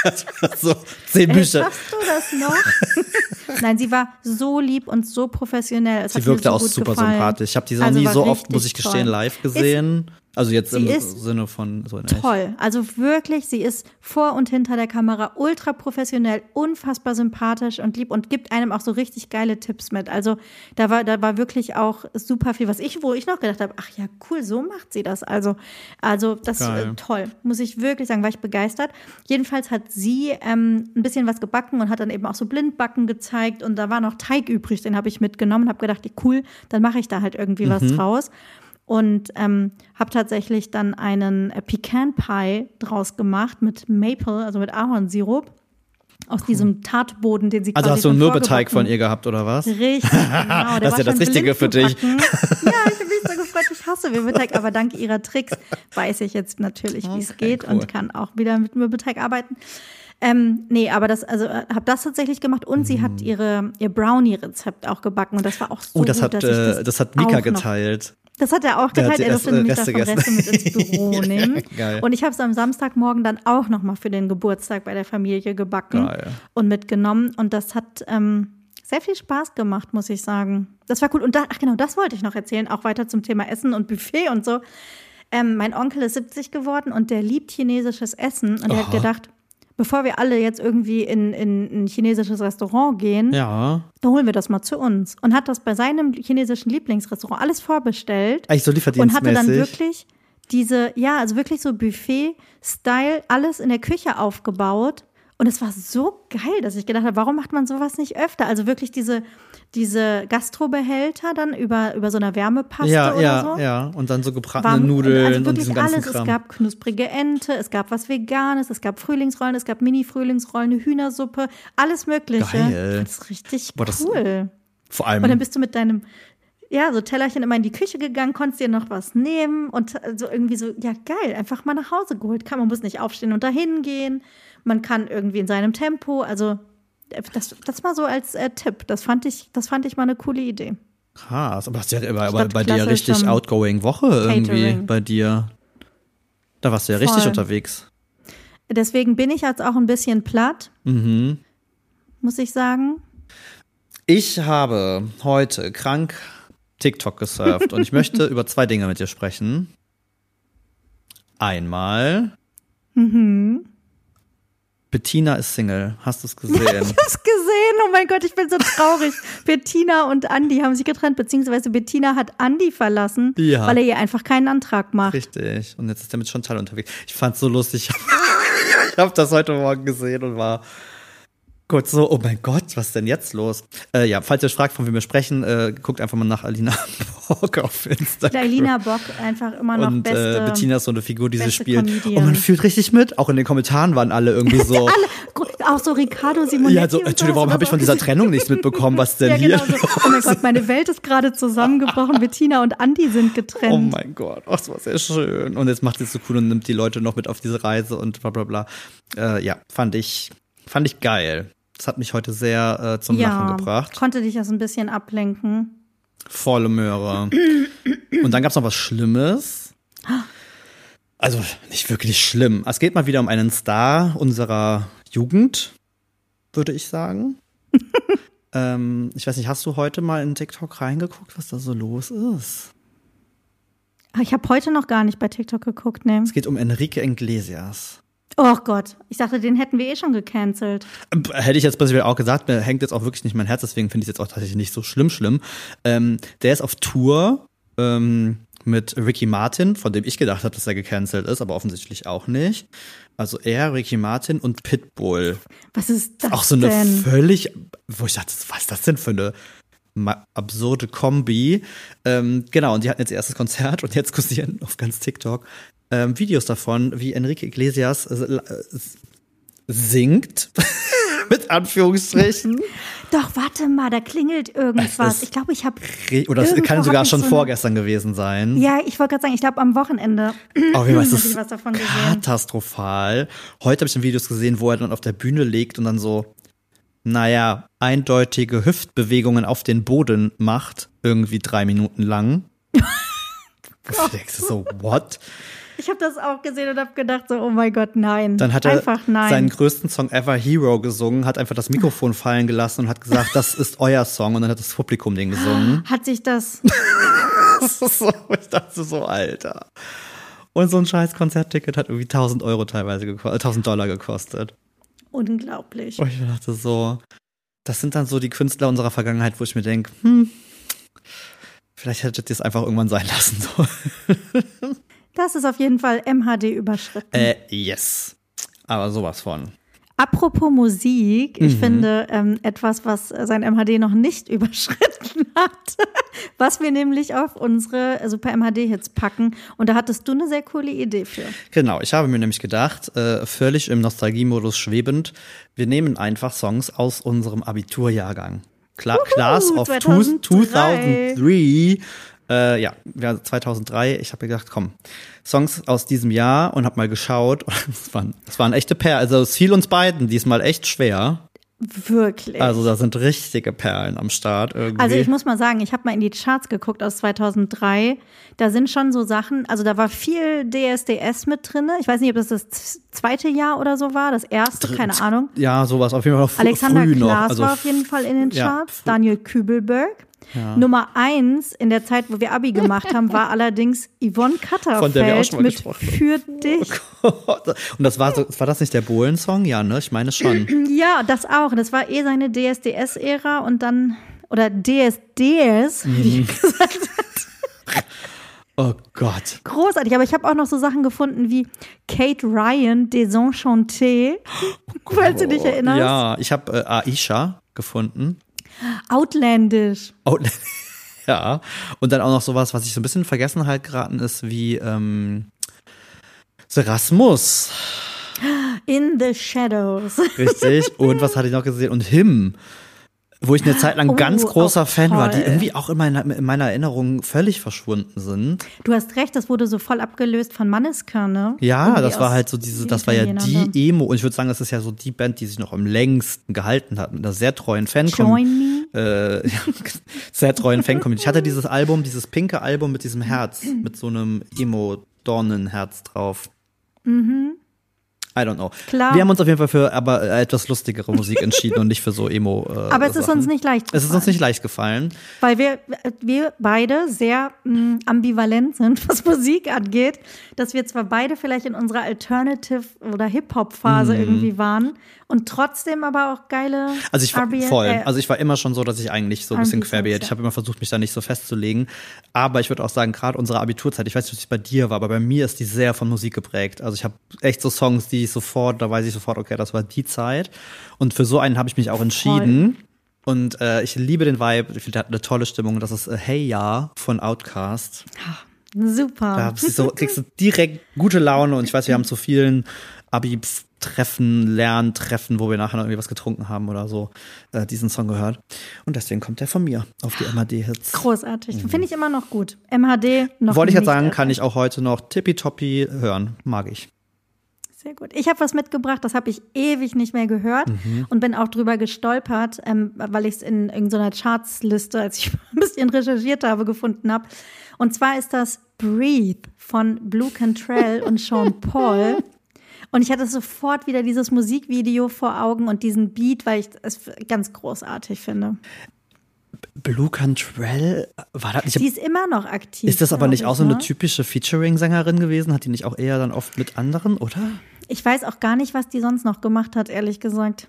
S2: (laughs) so zehn Bücher.
S1: Ey, schaffst du das noch? Nein, sie war so lieb und so professionell. Es
S2: sie wirkte so auch super gefallen. sympathisch. Ich habe die noch also nie so oft, muss ich gestehen, toll. live gesehen. Ist also jetzt sie im Sinne von so
S1: in Toll. Also wirklich, sie ist vor und hinter der Kamera ultra professionell, unfassbar sympathisch und lieb und gibt einem auch so richtig geile Tipps mit. Also da war, da war wirklich auch super viel, was ich, wo ich noch gedacht habe, ach ja, cool, so macht sie das. Also, also das ist äh, toll, muss ich wirklich sagen, war ich begeistert. Jedenfalls hat sie ähm, ein bisschen was gebacken und hat dann eben auch so Blindbacken gezeigt und da war noch Teig übrig, den habe ich mitgenommen, habe gedacht, cool, dann mache ich da halt irgendwie mhm. was draus und ähm, habe tatsächlich dann einen äh, Pecan Pie draus gemacht mit Maple, also mit Ahornsirup. Aus cool. diesem Tartboden, den sie
S2: Also hast du einen Mürbeteig von ihr gehabt, oder was?
S1: Richtig, (laughs) genau.
S2: das ist ja das Richtige für dich. (laughs)
S1: ja, ich habe mich so gefreut, ich hasse Mürbeteig, aber dank ihrer Tricks weiß ich jetzt natürlich, wie es geht cool. und kann auch wieder mit Mürbeteig arbeiten. Ähm, nee, aber das, also äh, habe das tatsächlich gemacht und mm. sie hat mhm. ihre, ihr Brownie-Rezept auch gebacken und das war auch so
S2: Oh, das
S1: gut,
S2: hat, äh, das hat Mika geteilt.
S1: Das hat er auch geteilt. Er durfte nämlich davon Reste mit ins (laughs) Büro nehmen. Geil. Und ich habe es am Samstagmorgen dann auch nochmal für den Geburtstag bei der Familie gebacken Geil. und mitgenommen. Und das hat ähm, sehr viel Spaß gemacht, muss ich sagen. Das war cool. Und da, ach genau, das wollte ich noch erzählen, auch weiter zum Thema Essen und Buffet und so. Ähm, mein Onkel ist 70 geworden und der liebt chinesisches Essen. Und er hat gedacht, bevor wir alle jetzt irgendwie in, in ein chinesisches Restaurant gehen,
S2: ja.
S1: dann holen wir das mal zu uns. Und hat das bei seinem chinesischen Lieblingsrestaurant alles vorbestellt.
S2: Eigentlich so
S1: Und hatte dann wirklich diese, ja, also wirklich so Buffet-Style, alles in der Küche aufgebaut Und es war so geil, dass ich gedacht habe, warum macht man sowas nicht öfter? Also wirklich diese, diese Gastrobehälter dann über, über so einer Wärmepaste
S2: ja,
S1: oder
S2: ja,
S1: so.
S2: ja. Und dann so gebratene
S1: Warm-
S2: Nudeln
S1: also
S2: und
S1: wirklich
S2: diesen ganzen
S1: alles.
S2: Kram.
S1: Es gab knusprige Ente, es gab was Veganes, es gab Frühlingsrollen, es gab Mini-Frühlingsrollen, eine Hühnersuppe, alles Mögliche.
S2: Geil.
S1: Das ist richtig
S2: Boah, das-
S1: cool.
S2: Vor allem.
S1: Und dann bist du mit deinem, ja, so Tellerchen immer in die Küche gegangen, konntest dir noch was nehmen und so irgendwie so, ja, geil, einfach mal nach Hause geholt. Kann, man muss nicht aufstehen und dahin gehen. Man kann irgendwie in seinem Tempo, also das, das mal so als äh, Tipp. Das fand ich, das fand ich mal eine coole Idee.
S2: Krass, aber das ist ja aber,
S1: Statt
S2: bei dir richtig outgoing Woche irgendwie
S1: Catering.
S2: bei dir. Da warst du ja richtig
S1: Voll.
S2: unterwegs.
S1: Deswegen bin ich jetzt auch ein bisschen platt,
S2: Mhm.
S1: muss ich sagen.
S2: Ich habe heute krank TikTok gesurft und ich möchte (laughs) über zwei Dinge mit dir sprechen. Einmal, Bettina ist Single. Hast du es gesehen? (laughs)
S1: hab's gesehen. Oh mein Gott, ich bin so traurig. (laughs) Bettina und Andi haben sich getrennt, beziehungsweise Bettina hat Andi verlassen,
S2: Ja.
S1: weil er ihr einfach keinen Antrag macht.
S2: Richtig. Und jetzt ist er mit Chantal unterwegs. Ich fand's so lustig. Ich habe (laughs) das heute Morgen gesehen und war kurz so, oh mein Gott, was ist denn jetzt los? Äh, ja, falls ihr euch fragt, von wem wir sprechen, äh, guckt einfach mal nach Alina (laughs) Bock auf Instagram.
S1: Alina Bock einfach immer noch
S2: und
S1: beste.
S2: äh, Bettina ist so eine Figur, die sie spielt.
S1: Comedian.
S2: Und man fühlt richtig mit. Auch in den Kommentaren waren alle irgendwie so. (laughs)
S1: Alle, auch so Ricardo Simonetti.
S2: ja, so, Entschuldigung, warum
S1: aber
S2: habe ich von dieser Trennung nichts mitbekommen? Was denn
S1: Ja,
S2: hier?
S1: genau so. Oh mein Gott, meine Welt ist gerade zusammengebrochen. Bettina und Andi sind getrennt.
S2: Oh mein Gott, ach, das war sehr schön. Und jetzt macht sie es so cool und nimmt die Leute noch mit auf diese Reise und bla bla bla. Äh, ja, fand ich, fand ich geil. Das hat mich heute sehr äh, zum
S1: ja,
S2: Lachen gebracht.
S1: konnte dich das ein bisschen ablenken.
S2: Volle Möhre. Und dann gab's noch was Schlimmes. Also nicht wirklich schlimm. Es geht mal wieder um einen Star unserer Jugend, würde ich sagen. (laughs) ähm, ich weiß nicht, hast du heute mal in TikTok reingeguckt, was da so los ist?
S1: Ich habe heute noch gar nicht bei TikTok geguckt, ne?
S2: Es geht um Enrique Iglesias.
S1: Oh Gott, ich dachte, den hätten wir eh schon gecancelt.
S2: Hätte ich jetzt prinzipiell auch gesagt, mir hängt jetzt auch wirklich nicht mein Herz, deswegen finde ich es jetzt auch tatsächlich nicht so schlimm, schlimm. Ähm, der ist auf Tour ähm, mit Ricky Martin, von dem ich gedacht habe, dass er gecancelt ist, aber offensichtlich auch nicht. Also er, Ricky Martin und Pitbull.
S1: Was ist das
S2: Auch so eine
S1: denn?
S2: völlig, wo ich dachte, was ist das denn für eine absurde Kombi? Ähm, genau, und die hatten jetzt ihr erstes Konzert und jetzt (laughs) kursieren auf ganz TikTok ähm, Videos davon, wie Enrique Iglesias äh, singt. (laughs) Mit Anführungsstrichen.
S1: Doch, warte mal, da klingelt irgendwas. Ich glaube, ich habe.
S2: Oder es kann sogar
S1: ich
S2: schon
S1: so
S2: vorgestern gewesen sein.
S1: Ja, ich wollte gerade sagen, ich glaube am Wochenende. (clears throat)
S2: Aber wie
S1: ich
S2: ist
S1: was davon gesehen.
S2: katastrophal. Heute habe ich in Videos gesehen, wo er dann auf der Bühne liegt und dann so, naja, eindeutige Hüftbewegungen auf den Boden macht, irgendwie drei Minuten lang. (laughs) Du denkst so, what?
S1: Ich habe das auch gesehen und habe gedacht so, oh mein Gott, nein.
S2: Dann hat er
S1: einfach nein.
S2: seinen größten Song ever Hero gesungen, hat einfach das Mikrofon fallen gelassen und hat gesagt, das ist euer Song und dann hat das Publikum den gesungen.
S1: hat sich das (laughs)
S2: Das ist so, ich dachte so, Alter. Und so ein scheiß Konzertticket hat irgendwie 1000 Euro teilweise gekostet, 1000 Dollar gekostet.
S1: unglaublich.
S2: Und ich dachte so, das sind dann so die Künstler unserer Vergangenheit, wo ich mir denke, hm, vielleicht hättet ihr es einfach irgendwann sein lassen sollen. (laughs)
S1: Das ist auf jeden Fall MHD überschritten.
S2: äh, yes. Aber sowas von.
S1: Apropos Musik,
S2: Mhm.
S1: ich finde ähm, etwas, was sein MHD noch nicht (laughs) überschritten hat, was wir nämlich auf unsere Super MHD-Hits packen. Und da hattest du eine sehr coole Idee für.
S2: Genau, ich habe mir nämlich gedacht, äh, völlig im Nostalgiemodus schwebend, wir nehmen einfach Songs aus unserem Abiturjahrgang. Kla Class of
S1: 2003.
S2: 2003. Äh, ja, ja, 2003. Ich habe gedacht, komm, Songs aus diesem Jahr und habe mal geschaut. (laughs) Es waren, es waren echte Perlen. Also es fiel uns beiden diesmal echt schwer.
S1: Wirklich.
S2: Also da sind richtige Perlen am Start irgendwie.
S1: Also ich muss mal sagen, ich habe mal in die Charts geguckt aus 2003. Da sind schon so Sachen, also da war viel DSDS mit drin. Ich weiß nicht, ob das das zweite Jahr oder so war, das erste, keine Ahnung.
S2: ja, sowas auf jeden Fall noch
S1: Alexander
S2: früh noch.
S1: Klaas
S2: Also
S1: war auf jeden Fall in den
S2: ja,
S1: Charts.
S2: früh-
S1: Daniel Kübelberg. Nummer eins in der Zeit, wo wir Abi gemacht haben, war (laughs) allerdings Yvonne
S2: Von der wir auch schon mal
S1: mit
S2: gesprochen.
S1: Für dich.
S2: Und das war so, war das nicht der Bohlen-Song? Ja, ne? Ich meine schon. (clears throat)
S1: Ja, das auch. Das war eh seine DSDS-Ära und dann, oder DSDS, wie
S2: Mhm.
S1: ich gesagt hat. (laughs)
S2: Oh Gott.
S1: Großartig, aber ich habe auch noch so Sachen gefunden wie Kate Ryan, Desenchanté, (gasps) oh falls du dich erinnerst.
S2: Ja, ich habe äh, Aisha gefunden.
S1: Outlandish.
S2: Outlandish. (laughs) Ja, und dann auch noch sowas, was ich so ein bisschen in Vergessenheit geraten ist, wie ähm, Serasmus.
S1: In the Shadows.
S2: Richtig. Und was hatte ich noch gesehen? Und Him wo ich eine Zeit lang oh, ganz großer Fan war, die irgendwie auch in meiner, in meiner Erinnerung völlig verschwunden sind.
S1: Du hast recht, das wurde so voll abgelöst von Manneska, ne?
S2: Ja, irgendwie das war halt so diese, das war ja die Emo, und ich würde sagen, das ist ja so die Band, die sich noch am längsten gehalten hat, mit einer sehr treuen fan
S1: Join me.
S2: Äh, (laughs) sehr treuen fan -Community. Ich hatte dieses Album, dieses pinke Album mit diesem Herz, mit so einem Emo-Dornenherz drauf.
S1: Mhm.
S2: I don't know.
S1: Klar.
S2: Wir haben uns auf jeden Fall für aber etwas lustigere Musik entschieden und nicht für so Emo. Äh,
S1: aber es ist uns nicht leicht
S2: gefallen. Es ist uns nicht leicht gefallen.
S1: Weil wir, wir beide sehr mh, mm, ambivalent sind, (laughs) was Musik angeht. Dass wir zwar beide vielleicht in unserer Alternative- oder Hip-Hop-Phase mm. irgendwie waren und trotzdem aber auch geile
S2: Also ich war
S1: RBL,
S2: voll.
S1: Äh,
S2: also ich war immer schon so, dass ich eigentlich so ein bisschen querbeet. Ich habe immer versucht, mich da nicht so festzulegen. Aber ich würde auch sagen, gerade unsere Abiturzeit, ich weiß nicht, wie es bei dir war, aber bei mir ist die sehr von Musik geprägt. Also ich habe echt so Songs, die ich sofort, da weiß ich sofort, okay, das war die Zeit. Und für so einen habe ich mich auch entschieden. Voll. Und äh, ich liebe den Vibe. Ich finde, der hat eine tolle Stimmung. Das ist äh, Hey Ja von Outcast.
S1: Super.
S2: Da so, kriegst du direkt gute Laune und ich weiß, wir haben zu vielen Abi-Treffen, Lerntreffen, wo wir nachher noch irgendwie was getrunken haben oder so, äh, diesen Song gehört. Und deswegen kommt der von mir auf die MHD-Hits.
S1: Großartig. Mhm. Finde ich immer noch gut. MHD noch
S2: Wollte ich jetzt sagen, kann ich auch heute noch tippitoppi hören. Mag ich.
S1: Sehr gut. Ich habe was mitgebracht, das habe ich ewig nicht mehr gehört mhm. und bin auch drüber gestolpert, ähm, weil ich es in irgendeiner Chartsliste, als ich (laughs) ein bisschen recherchiert habe, gefunden habe. Und zwar ist das Breathe von Blue Cantrell und Sean (laughs) Paul. Und ich hatte sofort wieder dieses Musikvideo vor Augen und diesen Beat, weil ich es ganz großartig finde.
S2: Blue Cantrell, war das
S1: nicht? Die ist immer noch aktiv.
S2: Ist das aber nicht auch so eine ne? typische Featuring-Sängerin gewesen? Hat die nicht auch eher dann oft mit anderen, oder?
S1: Ich weiß auch gar nicht, was die sonst noch gemacht hat, ehrlich gesagt.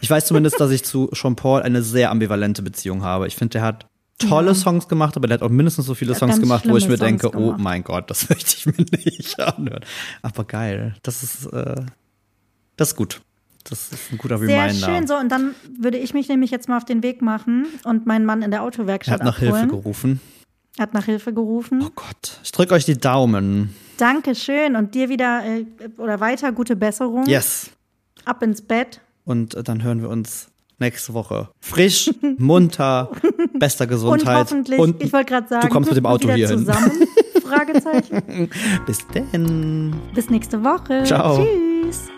S2: Ich weiß zumindest, dass ich zu Sean Paul eine sehr ambivalente Beziehung habe. Ich finde, der hat tolle. Songs gemacht, aber der hat auch mindestens so viele Songs gemacht, wo ich mir Songs denke, oh gemacht. oh mein Gott, das (laughs) möchte ich mir nicht anhören. Aber geil, das ist, äh, das ist gut. Das ist ein guter
S1: Sehr
S2: Reminder.
S1: Sehr schön, so. Und dann würde ich mich nämlich jetzt mal auf den Weg machen und meinen Mann in der Autowerkstatt
S2: Er hat nach
S1: abholen.
S2: Hilfe gerufen.
S1: Er hat nach Hilfe gerufen.
S2: Oh Gott, ich drücke euch die Daumen.
S1: Dankeschön und dir wieder äh, oder weiter gute Besserung.
S2: Yes.
S1: Ab ins Bett.
S2: Und äh, dann hören wir uns nächste Woche. Frisch, (laughs) munter, bester Gesundheit.
S1: Und hoffentlich, und ich wollte gerade sagen,
S2: du kommst mit dem Auto hier
S1: zusammen. (laughs) Fragezeichen.
S2: Bis denn.
S1: Bis nächste Woche.
S2: Ciao.
S1: Tschüss.